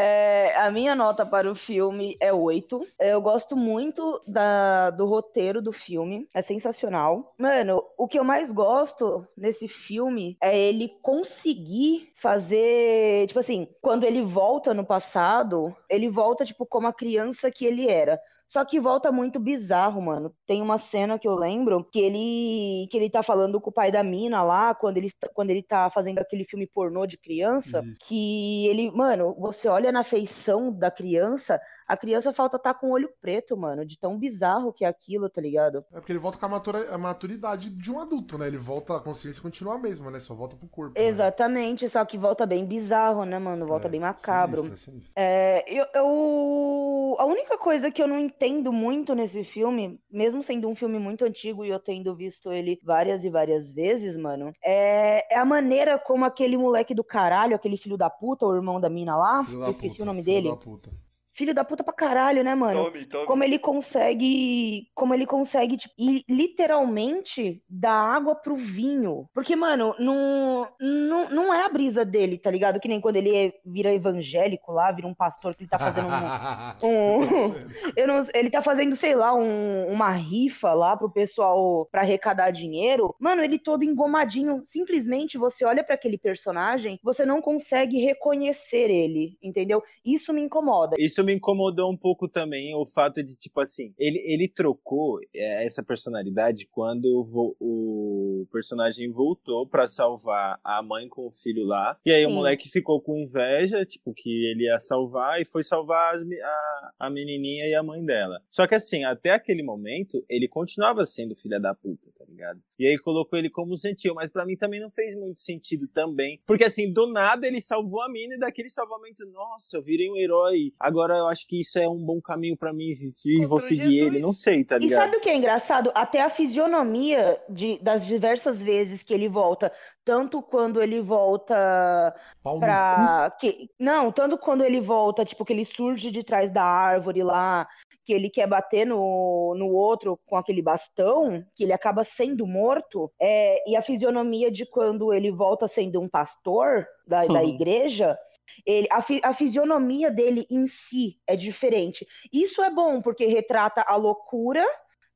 É, a minha nota para o filme é 8. Eu gosto muito da, do roteiro do filme. É sensacional. Mano, o que eu mais gosto nesse filme é ele conseguir fazer. Tipo assim, quando ele volta no passado, ele volta, tipo, como a criança que ele era. Só que volta muito bizarro, mano. Tem uma cena que eu lembro que ele que ele tá falando com o pai da mina lá, quando ele, quando ele tá fazendo aquele filme pornô de criança, Isso. que ele, mano, você olha na feição da criança, a criança falta tá com o olho preto, mano, de tão bizarro que é aquilo, tá ligado? É porque ele volta com a, maturidade de um adulto, né? Ele volta, a consciência continua a mesma, né? Só volta pro corpo. né? Exatamente, só que volta bem bizarro, né, mano? Volta É, bem macabro. sinistro, é sinistro. É, eu, eu- A única coisa que eu não. en- entendo muito nesse filme, mesmo sendo um filme muito antigo e eu tendo visto ele várias e várias vezes, mano, é, é a maneira como aquele moleque do caralho, aquele filho da puta, o irmão da mina lá, esqueci puta, o nome filho dele. da puta. Filho da puta pra caralho, né, mano? Tome, tome. Como ele consegue, como ele consegue, tipo, ir literalmente dar água pro vinho. Porque, mano, não, não, não é a brisa dele, tá ligado? Que nem quando ele é- vira evangélico lá, vira um pastor que ele tá fazendo um, um- eu não, ele tá fazendo, sei lá, um- uma rifa lá pro pessoal pra arrecadar dinheiro. Mano, ele todo engomadinho. Simplesmente você olha pra aquele personagem, você não consegue reconhecer ele, entendeu? Isso me incomoda. Isso me incomodou um pouco também, o fato de, tipo assim, ele, ele trocou é, essa personalidade quando o personagem voltou pra salvar a mãe com o filho lá. E aí o Sim. moleque ficou com inveja, tipo, que ele ia salvar e foi salvar as a, a menininha e a mãe dela. Só que assim, até aquele momento, ele continuava sendo filha da puta, tá ligado? E aí colocou ele como gentil, mas pra mim também não fez muito sentido também. Porque assim, do nada ele salvou a mina e daquele salvamento, nossa, eu virei um herói. Agora eu acho que isso é um bom caminho pra mim e vou seguir Jesus. ele. Não sei, tá E ligado? sabe o que é engraçado? Até a fisionomia de- das diversas vezes que ele volta, tanto quando ele volta cu. pra. Que, não, tanto quando ele volta, tipo, que ele surge de trás da árvore lá, que ele quer bater no, no outro com aquele bastão, que ele acaba sendo morto, é, e a fisionomia de quando ele volta sendo um pastor da, da igreja. Ele, a, fi- a fisionomia dele em si é diferente. Isso é bom, porque retrata a loucura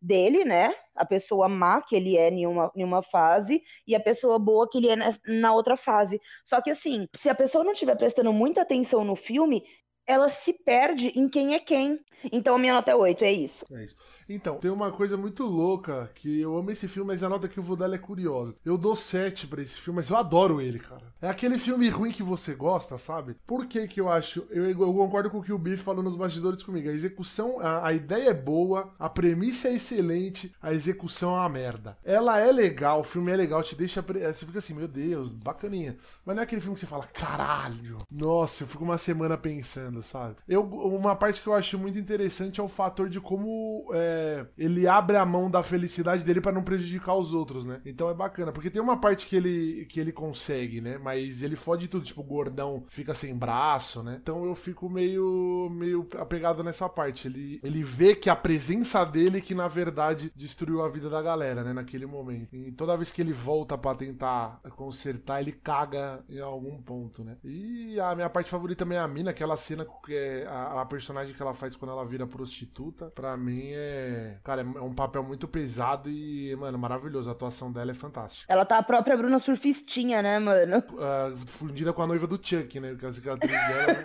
dele, né? A pessoa má que ele é em uma, em uma fase e a pessoa boa que ele é nes- na outra fase. Só que assim, se a pessoa não estiver prestando muita atenção no filme, ela se perde em quem é quem. Então a minha nota é 8, é isso. É isso. Então, tem uma coisa muito louca que eu amo esse filme, mas a nota que eu vou dar é curiosa. Eu dou 7 pra esse filme, mas eu adoro ele, cara. É aquele filme ruim que você gosta, sabe? Por que que eu acho? Eu, eu concordo com o que o Biff falou nos bastidores comigo. A execução, a, a ideia é boa, a premissa é excelente, a execução é uma merda. Ela é legal, o filme é legal, te deixa. pre- Você fica assim, meu Deus, bacaninha. Mas não é aquele filme que você fala, caralho, nossa, eu fico uma semana pensando, sabe? Eu, uma parte que eu acho muito interessante é o fator de como é, ele abre a mão da felicidade dele pra não prejudicar os outros, né? Então é bacana, porque tem uma parte que ele, que ele consegue, né? Mas ele fode tudo, tipo, o gordão fica sem braço, né? Então eu fico meio, meio apegado nessa parte. Ele, ele vê que a presença dele que na verdade destruiu a vida da galera, né? Naquele momento. E toda vez que ele volta pra tentar consertar, ele caga em algum ponto, né? E a minha parte favorita também é a mina, aquela cena que é a, a personagem que ela faz quando ela vira prostituta. Pra mim é. Cara, é um papel muito pesado e, mano, maravilhoso. A atuação dela é fantástica. Ela tá a própria Bruna Surfistinha, né, mano? Ah, fundida com a noiva do Chuck, né? Com a cicatriz dela, né?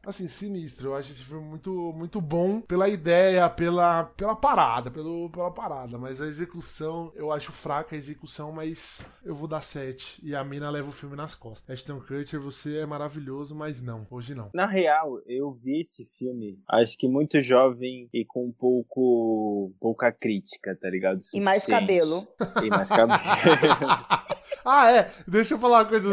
Então, assim, sinistro. Eu acho esse filme muito, muito bom pela ideia, pela, pela parada, pelo, pela parada. Mas a execução, eu acho fraca a execução, mas eu vou dar 7. E a mina leva o filme nas costas. Ashton Kutcher, você é maravilhoso, mas não. Hoje não. Na real, eu vi esse filme, acho que muito jovem e com um pouco pouca crítica, tá ligado? E mais cabelo. E mais cabelo. ah, é. Deixa eu falar uma coisa.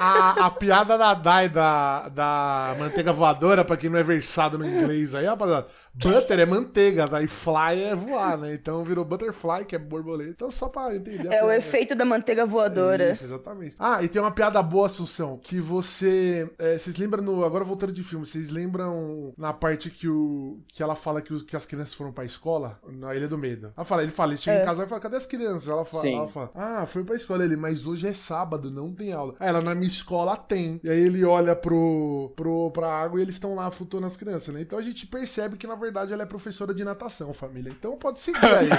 A, a piada da Dai da, da manteiga voadora, pra quem não é versado no inglês aí, rapaziada. Butter é manteiga, tá? E fly é voar, né? Então virou butterfly, que é borboleta. Então só pra entender. a É o efeito da manteiga voadora. Isso, exatamente. Ah, e tem uma piada boa, Assunção, que você. é, vocês lembram no. Agora voltando de filme, vocês lembram na parte que o. que ela fala que, os- que as crianças foram pra escola? Na Ilha do Medo. Ela fala, ele fala, ele chega É. em casa e fala, cadê as crianças? Ela fala, ela fala, ah, foi pra escola ele, mas hoje é sábado, não tem aula. Aí ela, na minha escola tem. E aí ele olha pro, pro, pra água e eles estão lá flutuando as crianças, né? Então a gente percebe que, na verdade, ela é professora de natação, família. Então pode seguir aí.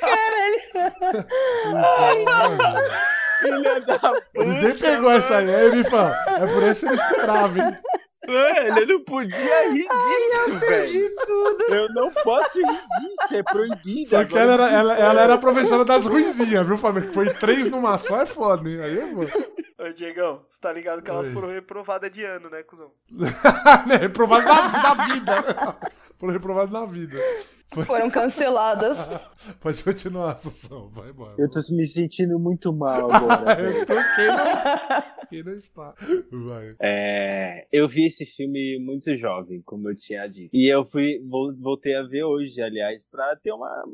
Caralho. Filha da puta, Ninguém pegou essa aí, me fala. É por isso que não esperava, hein? Mano, eu não podia rir disso, velho. Eu não posso rir disso, é proibido. Só que ela era, ela, ela era a professora das ruizinhas, viu, família? Foi três numa só, é foda, hein? Aí vou. Ô, Diegão, você tá ligado que elas Oi. foram reprovadas de ano, né, cuzão? né? Reprovado da, da vida. Foram reprovadas na vida. Foram canceladas. Pode continuar, Assunção. Vai embora. Eu tô me sentindo muito mal agora. eu tô quem não, quem não está. Vai. É, eu vi esse filme muito jovem, como eu tinha dito. E eu fui, voltei a ver hoje, aliás, pra ter uma,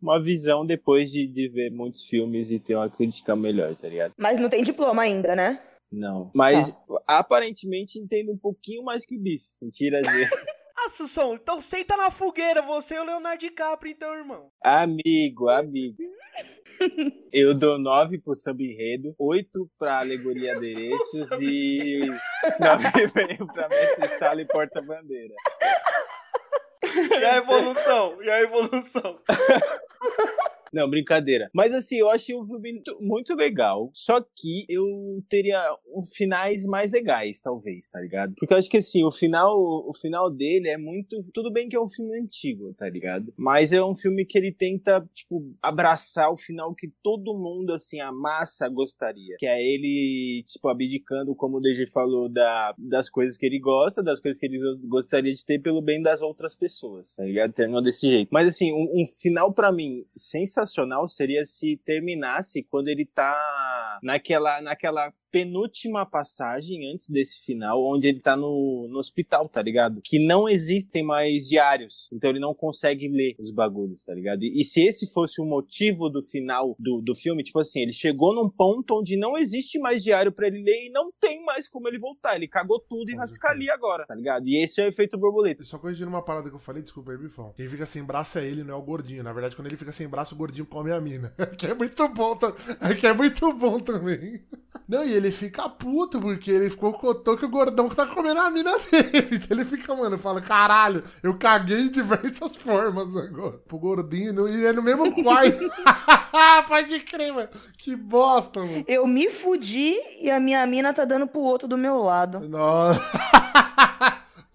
uma visão depois de, de ver muitos filmes e ter uma crítica melhor, tá ligado? Mas não tem diploma ainda, né? Não. Mas tá. aparentemente entendo um pouquinho mais que o Bife. Mentira Ah, Sussão, então senta na fogueira, você e o Leonardo DiCaprio, então, irmão. Amigo, amigo. Eu dou nove pro samba enredo, oito pra alegoria adereços e nove pra mestre sala e porta-bandeira. E a evolução? E a evolução? Não, brincadeira. Mas assim, eu achei o filme muito, legal. Só que eu teria um finais mais legais, talvez, tá ligado? Porque eu acho que assim, o final, o final dele é muito. Tudo bem que é um filme antigo, tá ligado? Mas é um filme que ele tenta, tipo, abraçar o final que todo mundo, assim, a massa gostaria. Que é ele, tipo, abdicando, como o DG falou, da, das coisas que ele gosta, das coisas que ele gostaria de ter pelo bem das outras pessoas, tá ligado? Terminou desse jeito. Mas assim, um, um final para mim sensacional sensacional seria se terminasse quando ele tá naquela, naquela penúltima passagem antes desse final, onde ele tá no, no hospital, tá ligado? Que não existem mais diários, então ele não consegue ler os bagulhos, tá ligado? E, e se esse fosse o motivo do final do, do filme, tipo assim, ele chegou num ponto onde não existe mais diário para ele ler e não tem mais como ele voltar, ele cagou tudo e vai ficar ali agora, tá ligado? E esse é o efeito borboleta. Só corrigindo uma parada que eu falei, desculpa aí, Bifão. Quem fica sem braço é ele, não é o gordinho. Na verdade, quando ele fica sem braço, o gordinho come a mina. que é muito bom, que é muito bom também. Não, e ele fica puto, porque ele ficou cotou que o gordão tá comendo a mina dele. Então ele fica, mano, fala, caralho, eu caguei de diversas formas agora. Pro gordinho, e é no mesmo quarto. Pode crer, mano. Que bosta, mano. Eu me fudi e a minha mina tá dando pro outro do meu lado. Nossa.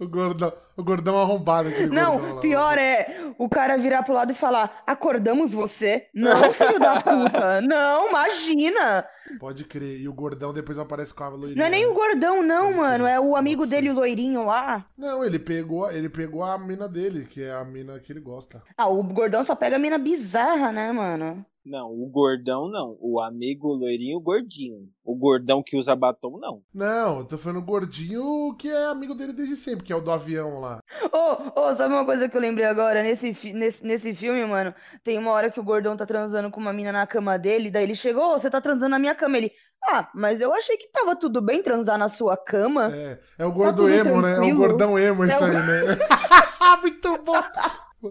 O gordão, o gordão arrombado. Não, gordão pior é o cara virar pro lado e falar: acordamos você? Não, filho da puta. Não, imagina. Pode crer. E o gordão depois aparece com a loirinha. Não é nem o gordão, não, Pode mano. Crer. É o amigo dele, o loirinho lá. Não, ele pegou, ele pegou a mina dele, que é a mina que ele gosta. Ah, o gordão só pega a mina bizarra, né, mano? Não, o gordão não. O amigo loirinho, gordinho. O gordão que usa batom, não. Não, eu tô falando o gordinho que é amigo dele desde sempre, que é o do avião lá. Ô, oh, oh, sabe uma coisa que eu lembrei agora? Nesse, nesse, nesse filme, mano, tem uma hora que o gordão tá transando com uma mina na cama dele, daí ele chegou, oh, você tá transando na minha cama. Ele, ah, mas eu achei que tava tudo bem transar na sua cama. É, é o gordo tá emo, tranquilo. né? É o gordão emo isso é o... aí, né? Muito bom.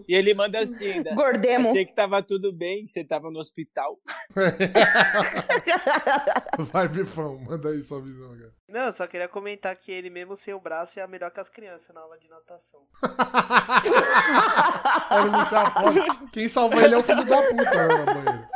E ele manda assim ainda. Gordemo. Achei que tava tudo bem, que você tava no hospital. Vai, Bifão, manda aí sua visão, cara. Não, eu só queria comentar que ele mesmo sem o braço é melhor que as crianças na aula de natação. Quem salva ele é o filho da puta, né, na banheira.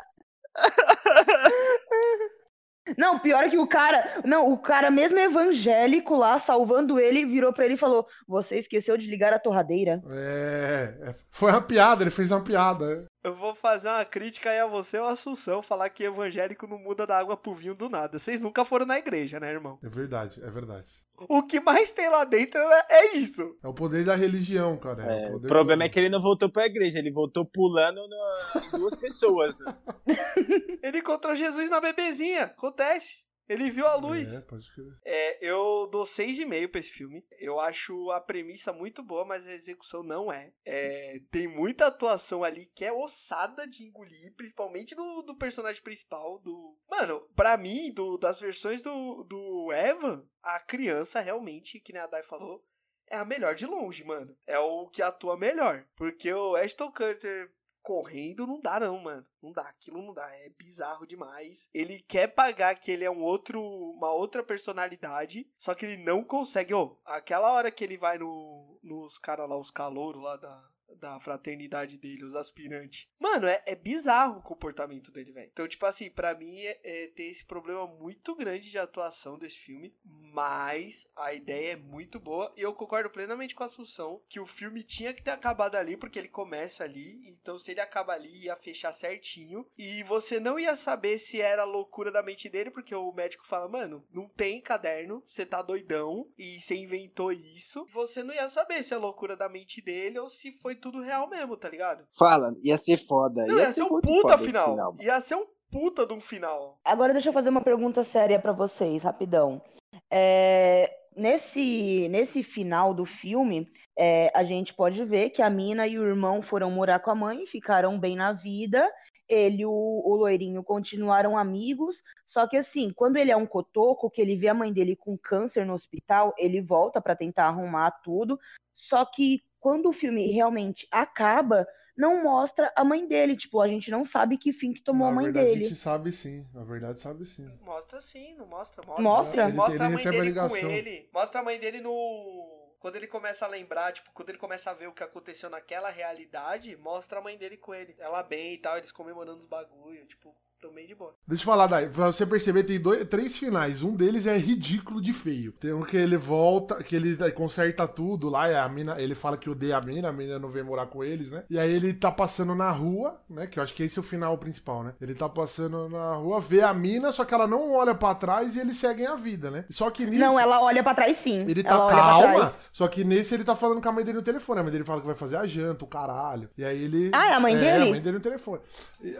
Não, pior é que o cara. Não, o cara mesmo evangélico lá, salvando ele, virou pra ele e falou: Você esqueceu de ligar a torradeira. É. é foi uma piada, ele fez uma piada. Eu vou fazer uma crítica aí a você, o Assunção, falar que evangélico não muda da água pro vinho do nada. Vocês nunca foram na igreja, né, irmão? É verdade, é verdade. O que mais tem lá dentro é, é isso. É o poder da religião, cara. É, é o, o problema é que ele não voltou pra igreja, ele voltou pulando no... duas pessoas. ele encontrou Jesus na bebezinha, acontece. Ele viu a luz. É, pode crer. É, eu dou 6,5 pra esse filme. Eu acho a premissa muito boa, mas a execução não é. é. Tem muita atuação ali que é ossada de engolir, principalmente do, do personagem principal. do Mano, pra mim, do, das versões do, do Evan, a criança realmente, que nem a Dai falou, é a melhor de longe, mano. É o que atua melhor. Porque o Ashton Kutcher correndo não dá não, mano. Não dá, aquilo não dá, é bizarro demais. Ele quer pagar que ele é um outro, uma outra personalidade, só que ele não consegue. Ó, oh, aquela hora que ele vai no nos caras lá, os calouros lá da da fraternidade dele, os aspirantes. Mano, é, é bizarro o comportamento dele, velho. Então, tipo assim, para mim é, é, ter esse problema muito grande de atuação desse filme, mas a ideia é muito boa e eu concordo plenamente com a Assunção que o filme tinha que ter acabado ali, porque ele começa ali, então se ele acaba ali ia fechar certinho e você não ia saber se era loucura da mente dele, porque o médico fala, mano, não tem caderno, você tá doidão e você inventou isso. Você não ia saber se é loucura da mente dele ou se foi tudo real mesmo, tá ligado? Fala, ia ser foda. Não, ia, ia ser um muito puta final. final. Ia ser um puta de um final. Agora deixa eu fazer uma pergunta séria pra vocês, rapidão. É, nesse, nesse final do filme, é, a gente pode ver que a mina e o irmão foram morar com a mãe, ficaram bem na vida. Ele e o, o loirinho continuaram amigos. Só que assim, quando ele é um cotoco, que ele vê a mãe dele com câncer no hospital, ele volta pra tentar arrumar tudo. Só que quando o filme realmente acaba, não mostra a mãe dele. Tipo, a gente não sabe que fim que tomou Na a mãe verdade, dele. a gente sabe sim. Na verdade, sabe sim. Mostra sim, não mostra? Mostra. Mostra? Ele- mostra ele a mãe recebe a dele com ele. Mostra a mãe dele no. Quando ele começa a lembrar, tipo, quando ele começa a ver o que aconteceu naquela realidade, mostra a mãe dele com ele. Ela bem e tal, eles comemorando os bagulho, tipo, tão bem de boa. Deixa eu falar, Dai, pra você perceber, tem dois, três finais. Um deles é ridículo de feio. Tem um que ele volta, que ele conserta tudo lá, e a mina, ele fala que odeia a mina, a mina não vem morar com eles, né? E aí ele tá passando na rua, né? Que eu acho que esse é o final principal, né? Ele tá passando na rua, vê a mina, só que ela não olha pra trás e eles seguem a vida, né? Só que nisso. Não, ela olha pra trás sim. Ele tá ela calma, só que nesse ele tá falando com a mãe dele no telefone. A mãe dele fala que vai fazer a janta, o caralho. E aí ele. Ah, é a mãe É, dele? a mãe dele no telefone. E,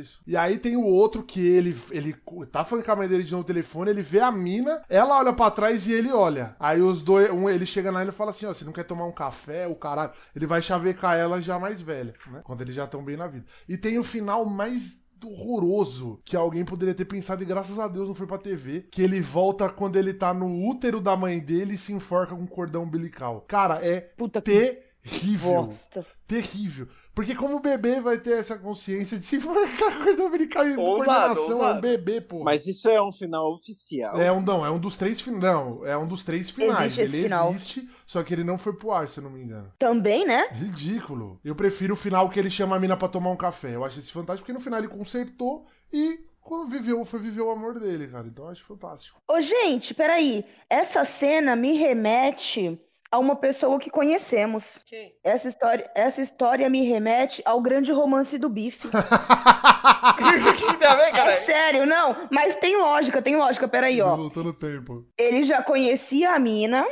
isso. E aí tem o outro que ele, ele tá falando com a mãe dele de novo no telefone, ele vê a mina, ela olha pra trás e ele olha. Aí os dois, um, ele chega e ele fala assim: ó, você não quer tomar um café, o caralho. Ele vai chavecar ela já mais velha, né? Quando eles já estão bem na vida. E tem o final mais horroroso que alguém poderia ter pensado e graças a Deus não foi pra TV, que ele volta quando ele tá no útero da mãe dele e se enforca com um cordão umbilical. Cara, é Puta que terrível. bosta. Terrível. Porque como o bebê vai ter essa consciência de se enforcar com cordão umbilical e coordenação, é um bebê, pô. Mas isso é um final oficial. É um, não, é um dos três finais. Não, é um dos três finais. Existe ele final. existe, só que ele não foi pro ar, se eu não me engano. Também, né? Ridículo. Eu prefiro o final que ele chama a mina pra tomar um café. Eu acho esse fantástico, porque no final ele consertou e viveu, foi viver o amor dele, cara. Então eu acho fantástico. Ô, gente, peraí. Essa cena me remete a uma pessoa que conhecemos. Quem? Essa história, essa história me remete ao grande romance do bife. ver, É sério, não. Mas tem lógica, tem lógica. Peraí, ó. Voltou no tempo. Ele já conhecia a mina,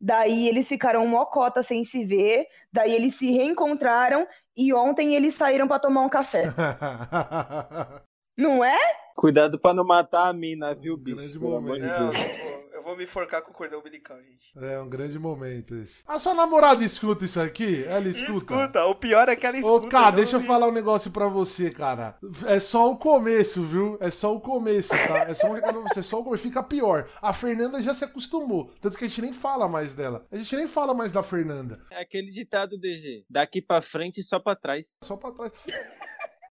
daí eles ficaram mocota sem se ver, daí eles se reencontraram e ontem eles saíram pra tomar um café. Não é? Cuidado pra não matar a mina, viu, bicho? Grande momento. Não. Eu vou, me enforcar com o cordão umbilical, gente. é um grande momento esse. A sua namorada escuta isso aqui? Ela escuta? Escuta, o pior é que ela Ô, escuta. cara, não deixa eu vi. falar um negócio pra você, cara. É só o começo, viu? É só o começo, tá? É só um recado pra você, é só o começo. Fica pior. A Fernanda já se acostumou. Tanto que a gente nem fala mais dela. A gente nem fala mais da Fernanda. É aquele ditado, DG. Daqui pra frente e só pra trás. Só pra trás.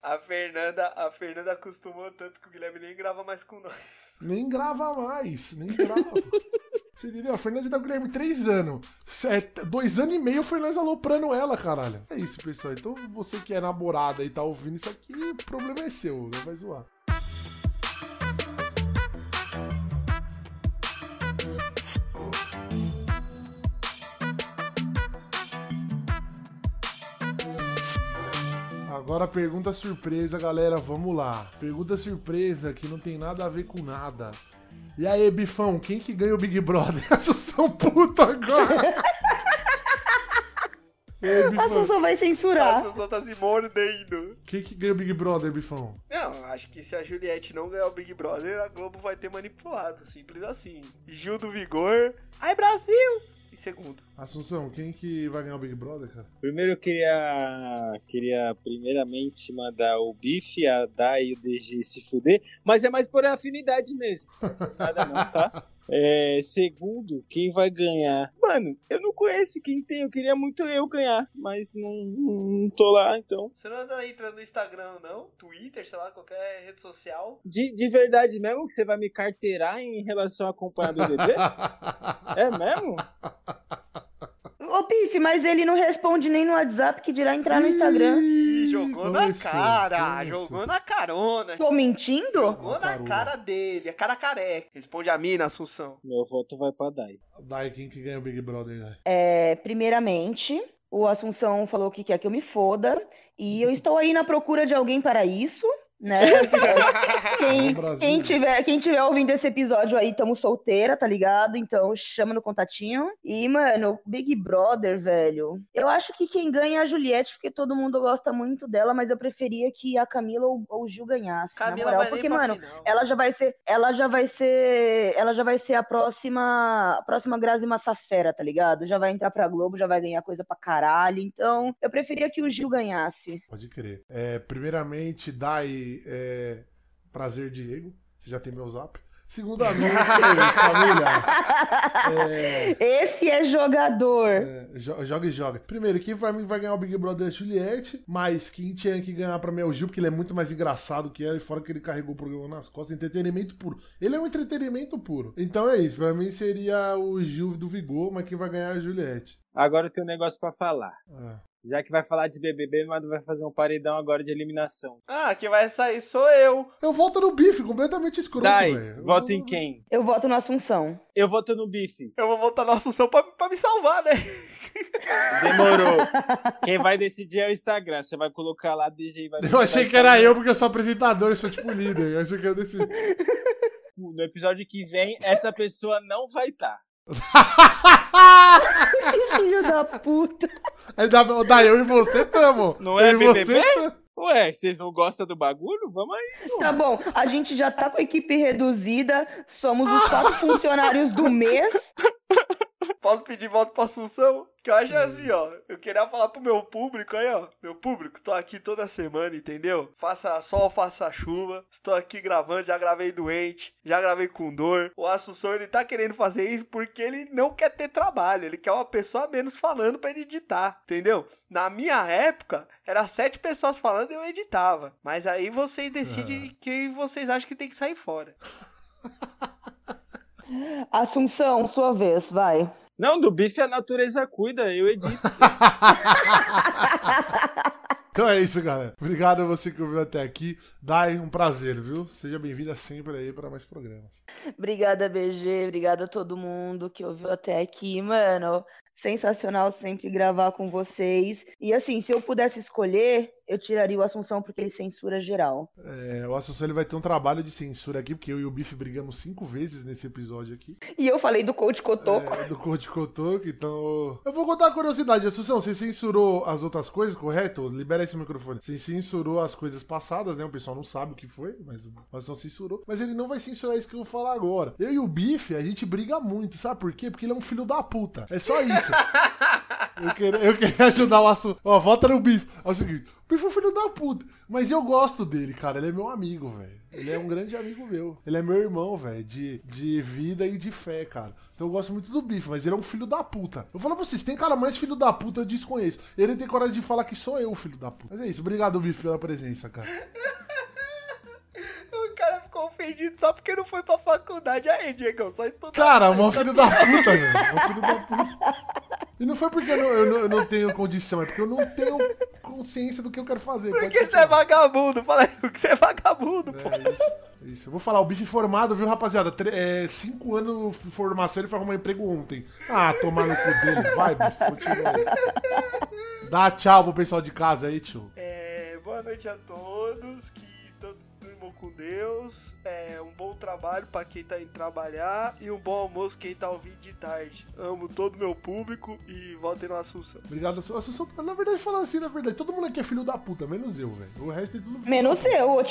A Fernanda, a Fernanda acostumou tanto que o Guilherme nem grava mais com nós. Nem grava mais. Nem grava. Você entendeu? A Fernanda tá com o Guilherme três anos. Sete- dois anos e meio foi nós aloprando ela, caralho. É isso, pessoal. Então você que é namorada e tá ouvindo isso aqui, o problema é seu. Não vai zoar. Agora pergunta surpresa, galera. Vamos lá. Pergunta surpresa que não tem nada a ver com nada. E aí, Bifão, quem que ganha o Big Brother? Assunção puta agora! Aí, A Assunção vai A censurar. Susão tá se mordendo. quem que ganha o Big Brother, Bifão? Não, acho que se a Juliette não ganhar o Big Brother, a Globo vai ter manipulado. Simples assim. Gil do Vigor. Ai, Brasil! E segundo. Assunção, quem que vai ganhar o Big Brother, cara? Primeiro eu queria, queria primeiramente mandar o Bife, a Dai e o DG se fuder, mas é mais por afinidade mesmo. Nada não, tá? É, segundo, quem vai ganhar? Mano, eu não conheço quem tem, eu queria muito eu ganhar, mas não, não, não tô lá, então. Você não anda entrando no Instagram, não? Twitter, sei lá, qualquer rede social? De, de verdade mesmo que você vai me carteirar em relação a acompanhar BBB? É mesmo? Ô, bife, mas ele não responde nem no WhatsApp, que dirá entrar no Instagram. Ih, jogou na Nossa, cara, nossa. jogou na carona. Tô mentindo? Jogou na cara dele, a cara careca. Responde a mim, Assunção. Meu voto vai pra Dai. Daí quem que ganha o Big Brother, né? É, primeiramente, o Assunção falou que quer que eu me foda. E eu estou aí na procura de alguém para isso, né? Quem, quem tiver, quem tiver ouvindo esse episódio aí, tamo solteira, tá ligado? Então chama no contatinho. E, mano, Big Brother, velho. Eu acho que quem ganha é a Juliette, porque todo mundo gosta muito dela, mas eu preferia que a Camila ou, ou o Gil ganhasse. na Camila moral, vai porque, mano, final. ela já vai ser, ela já vai ser, ela já vai ser a próxima, a próxima Grazi Massafera, tá ligado? Já vai entrar pra Globo, já vai ganhar coisa pra caralho. Então, eu preferia que o Gil ganhasse. Pode crer. É, primeiramente, Dai, é, prazer, Diego. Você já tem meu zap. Segundamente, família, é, Esse é jogador. é, jo- joga e joga. Primeiro, quem pra mim vai ganhar o Big Brother é a Juliette, mas quem tinha que ganhar pra mim é o Gil, porque ele é muito mais engraçado que ela, e fora que ele carregou o programa nas costas, entretenimento puro. Ele é um entretenimento puro. Então é isso, pra mim seria o Gil do Vigor, mas quem vai ganhar é a Juliette. Agora eu tenho um negócio pra falar. É. Já que vai falar de BBB, mas vai fazer um paredão agora de eliminação. Ah, quem vai sair sou eu. Eu volto no bife, completamente escroto, Dai, velho. voto em quem? Eu voto no Assunção. Eu voto no bife. Eu vou voltar no Assunção pra, pra me salvar, né? Demorou. Quem vai decidir é o Instagram. Você vai colocar lá DG e vai Eu achei que era sair. eu, porque eu sou apresentador, eu sou tipo líder. Eu achei que eu decidi. No episódio que vem, essa pessoa não vai estar. Que filho da puta. Aí dá, dá eu e você tamo. Não é eu você BBB? tamo. Ué, vocês não gostam do bagulho? Vamos aí. Tá bom, a gente já tá com a equipe reduzida, somos os quatro funcionários do mês. Posso pedir voto pra Assunção? Que eu acho assim, ó. Eu queria falar pro meu público aí, ó. Meu público, tô aqui toda semana, entendeu? Faça sol, faça chuva. Estou aqui gravando, já gravei doente, já gravei com dor. O Assunção, ele tá querendo fazer isso porque ele não quer ter trabalho. Ele quer uma pessoa a menos falando pra ele editar, entendeu? Na minha época, era sete pessoas falando e eu editava. Mas aí vocês decidem quem vocês acham que tem que sair fora. Assunção, sua vez, vai. Não, do bife a natureza cuida, eu edito. Então é isso, galera. Obrigado a você que ouviu até aqui. Dai, um prazer, viu? Seja bem-vinda sempre aí para mais programas. Obrigada, BG. Obrigada a todo mundo que ouviu até aqui, mano. Sensacional sempre gravar com vocês. E assim, se eu pudesse escolher, eu tiraria o Assunção porque ele censura geral. É, o Assunção ele vai ter um trabalho de censura aqui, porque eu e o Bife brigamos cinco vezes nesse episódio aqui. E eu falei do Coach Cotoco. É, do Coach Cotoco, então. Eu vou contar uma curiosidade. Assunção, você censurou as outras coisas, correto? Libera esse microfone. Você censurou as coisas passadas, né? O pessoal não sabe o que foi, mas o Assunção censurou. Mas ele não vai censurar isso que eu vou falar agora. Eu e o Bife, a gente briga muito, sabe por quê? Porque ele é um filho da puta. É só isso. Eu queria, eu queria ajudar o assunto. Ó, volta no Bife. É o seguinte, o Bife é um filho da puta. Mas eu gosto dele, cara. Ele é meu amigo, velho. Ele é um grande amigo meu. Ele é meu irmão, velho. De, de vida e de fé, cara. Então eu gosto muito do Bife, mas ele é um filho da puta. Eu falo pra vocês, tem cara mais filho da puta, eu desconheço. Ele tem coragem de falar que sou eu filho da puta. Mas é isso. Obrigado, Bife, pela presença, cara. Ficou ofendido só porque não foi pra faculdade. Aí, Diego, só estudar. Cara, um filho da puta, velho. Um filho da puta. E não foi porque eu não, eu não- eu não tenho condição, é porque eu não tenho consciência do que eu quero fazer. Pode Porque você é vagabundo. Fala aí, porque você é vagabundo, pô. É isso, é isso. Eu vou falar, o bife formado, viu, rapaziada? Tre- é, cinco anos de formação, ele foi arrumar emprego ontem. Ah, tomar no cu dele. Vai, bife, continua aí. Dá tchau pro pessoal de casa aí, tio. É, boa noite a todos. Que todos durmam com Deus. É, um bom trabalho pra quem tá indo trabalhar. E um bom almoço quem tá ouvindo de tarde. Amo todo o meu público e voltem no Assunção. Obrigado. Assunção, na verdade, falando assim, na verdade, todo mundo aqui é filho da puta, menos eu, velho. O resto é tudo Menos eu, ô.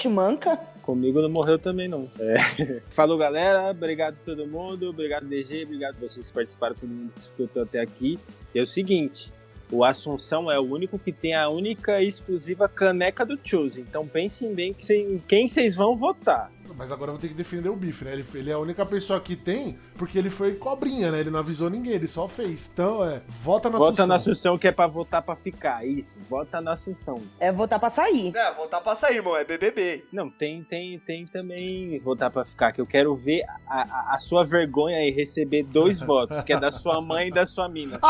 Comigo não morreu também, não. É. Falou, galera. Obrigado a todo mundo. Obrigado, DG. Obrigado a vocês que participaram, todo mundo que escutou até aqui. E é o seguinte. O Assunção é o único que tem a única e exclusiva caneca do Choose. Então pensem bem que cê- em quem vocês vão votar. Mas agora eu vou ter que defender o Bife, né? Ele, ele é a única pessoa que tem, porque ele foi cobrinha, né? Ele não avisou ninguém, ele só fez. Então, é, vota na Vota Assunção. na Assunção que é pra votar pra ficar. Isso, vota na Assunção. É votar pra sair. É, voltar pra sair, irmão. É BBB. Não, tem, tem, tem também votar pra ficar, que eu quero ver a, a, a sua vergonha e receber dois votos, que é da sua mãe e da sua mina.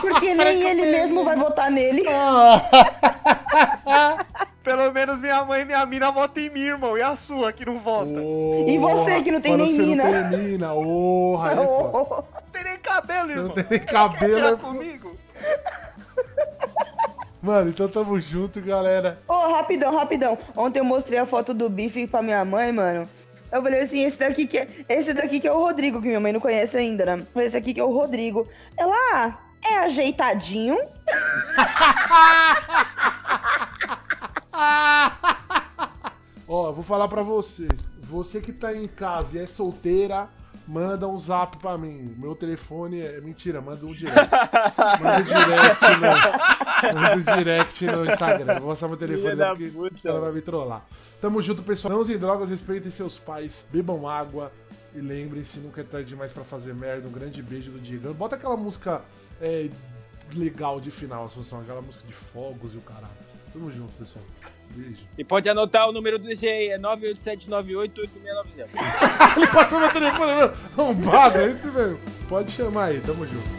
Porque nem ele mesmo vai votar nele. Pelo menos minha mãe e minha mina votam em mim, irmão. E a sua, que não vota? Ô, E você que não tem nem mina. Não tem mina. É foda. Não tem nem cabelo, irmão. Não tem nem Quer cabelo. tirar é comigo? Mano, então tamo junto, galera. Ô, rapidão, rapidão. Ontem eu mostrei a foto do bife pra minha mãe, mano. Eu falei assim, esse daqui que é, esse daqui que é o Rodrigo, que minha mãe não conhece ainda, né? Esse aqui que é o Rodrigo. Ela, ah, é ajeitadinho? Ó, eu vou falar pra você. Você que tá em casa e é solteira, manda um zap pra mim. Meu telefone é. Mentira, manda um direct. Manda um direct no. Manda um direct no Instagram. Vou mostrar meu telefone Filha porque puta. ela vai me trollar. Tamo junto, pessoal. Não usem drogas, respeitem seus pais, bebam água. E lembrem-se, nunca é tarde demais pra fazer merda. Um grande beijo do Diego. Bota aquela música é, legal de final, Assunção. Aquela música de fogos e o caralho. Tamo junto, pessoal. Beijo. E pode anotar o número do DG, é 987988690. Ele passou meu telefone mesmo. Arrombado, é esse mesmo. Pode chamar aí, tamo junto.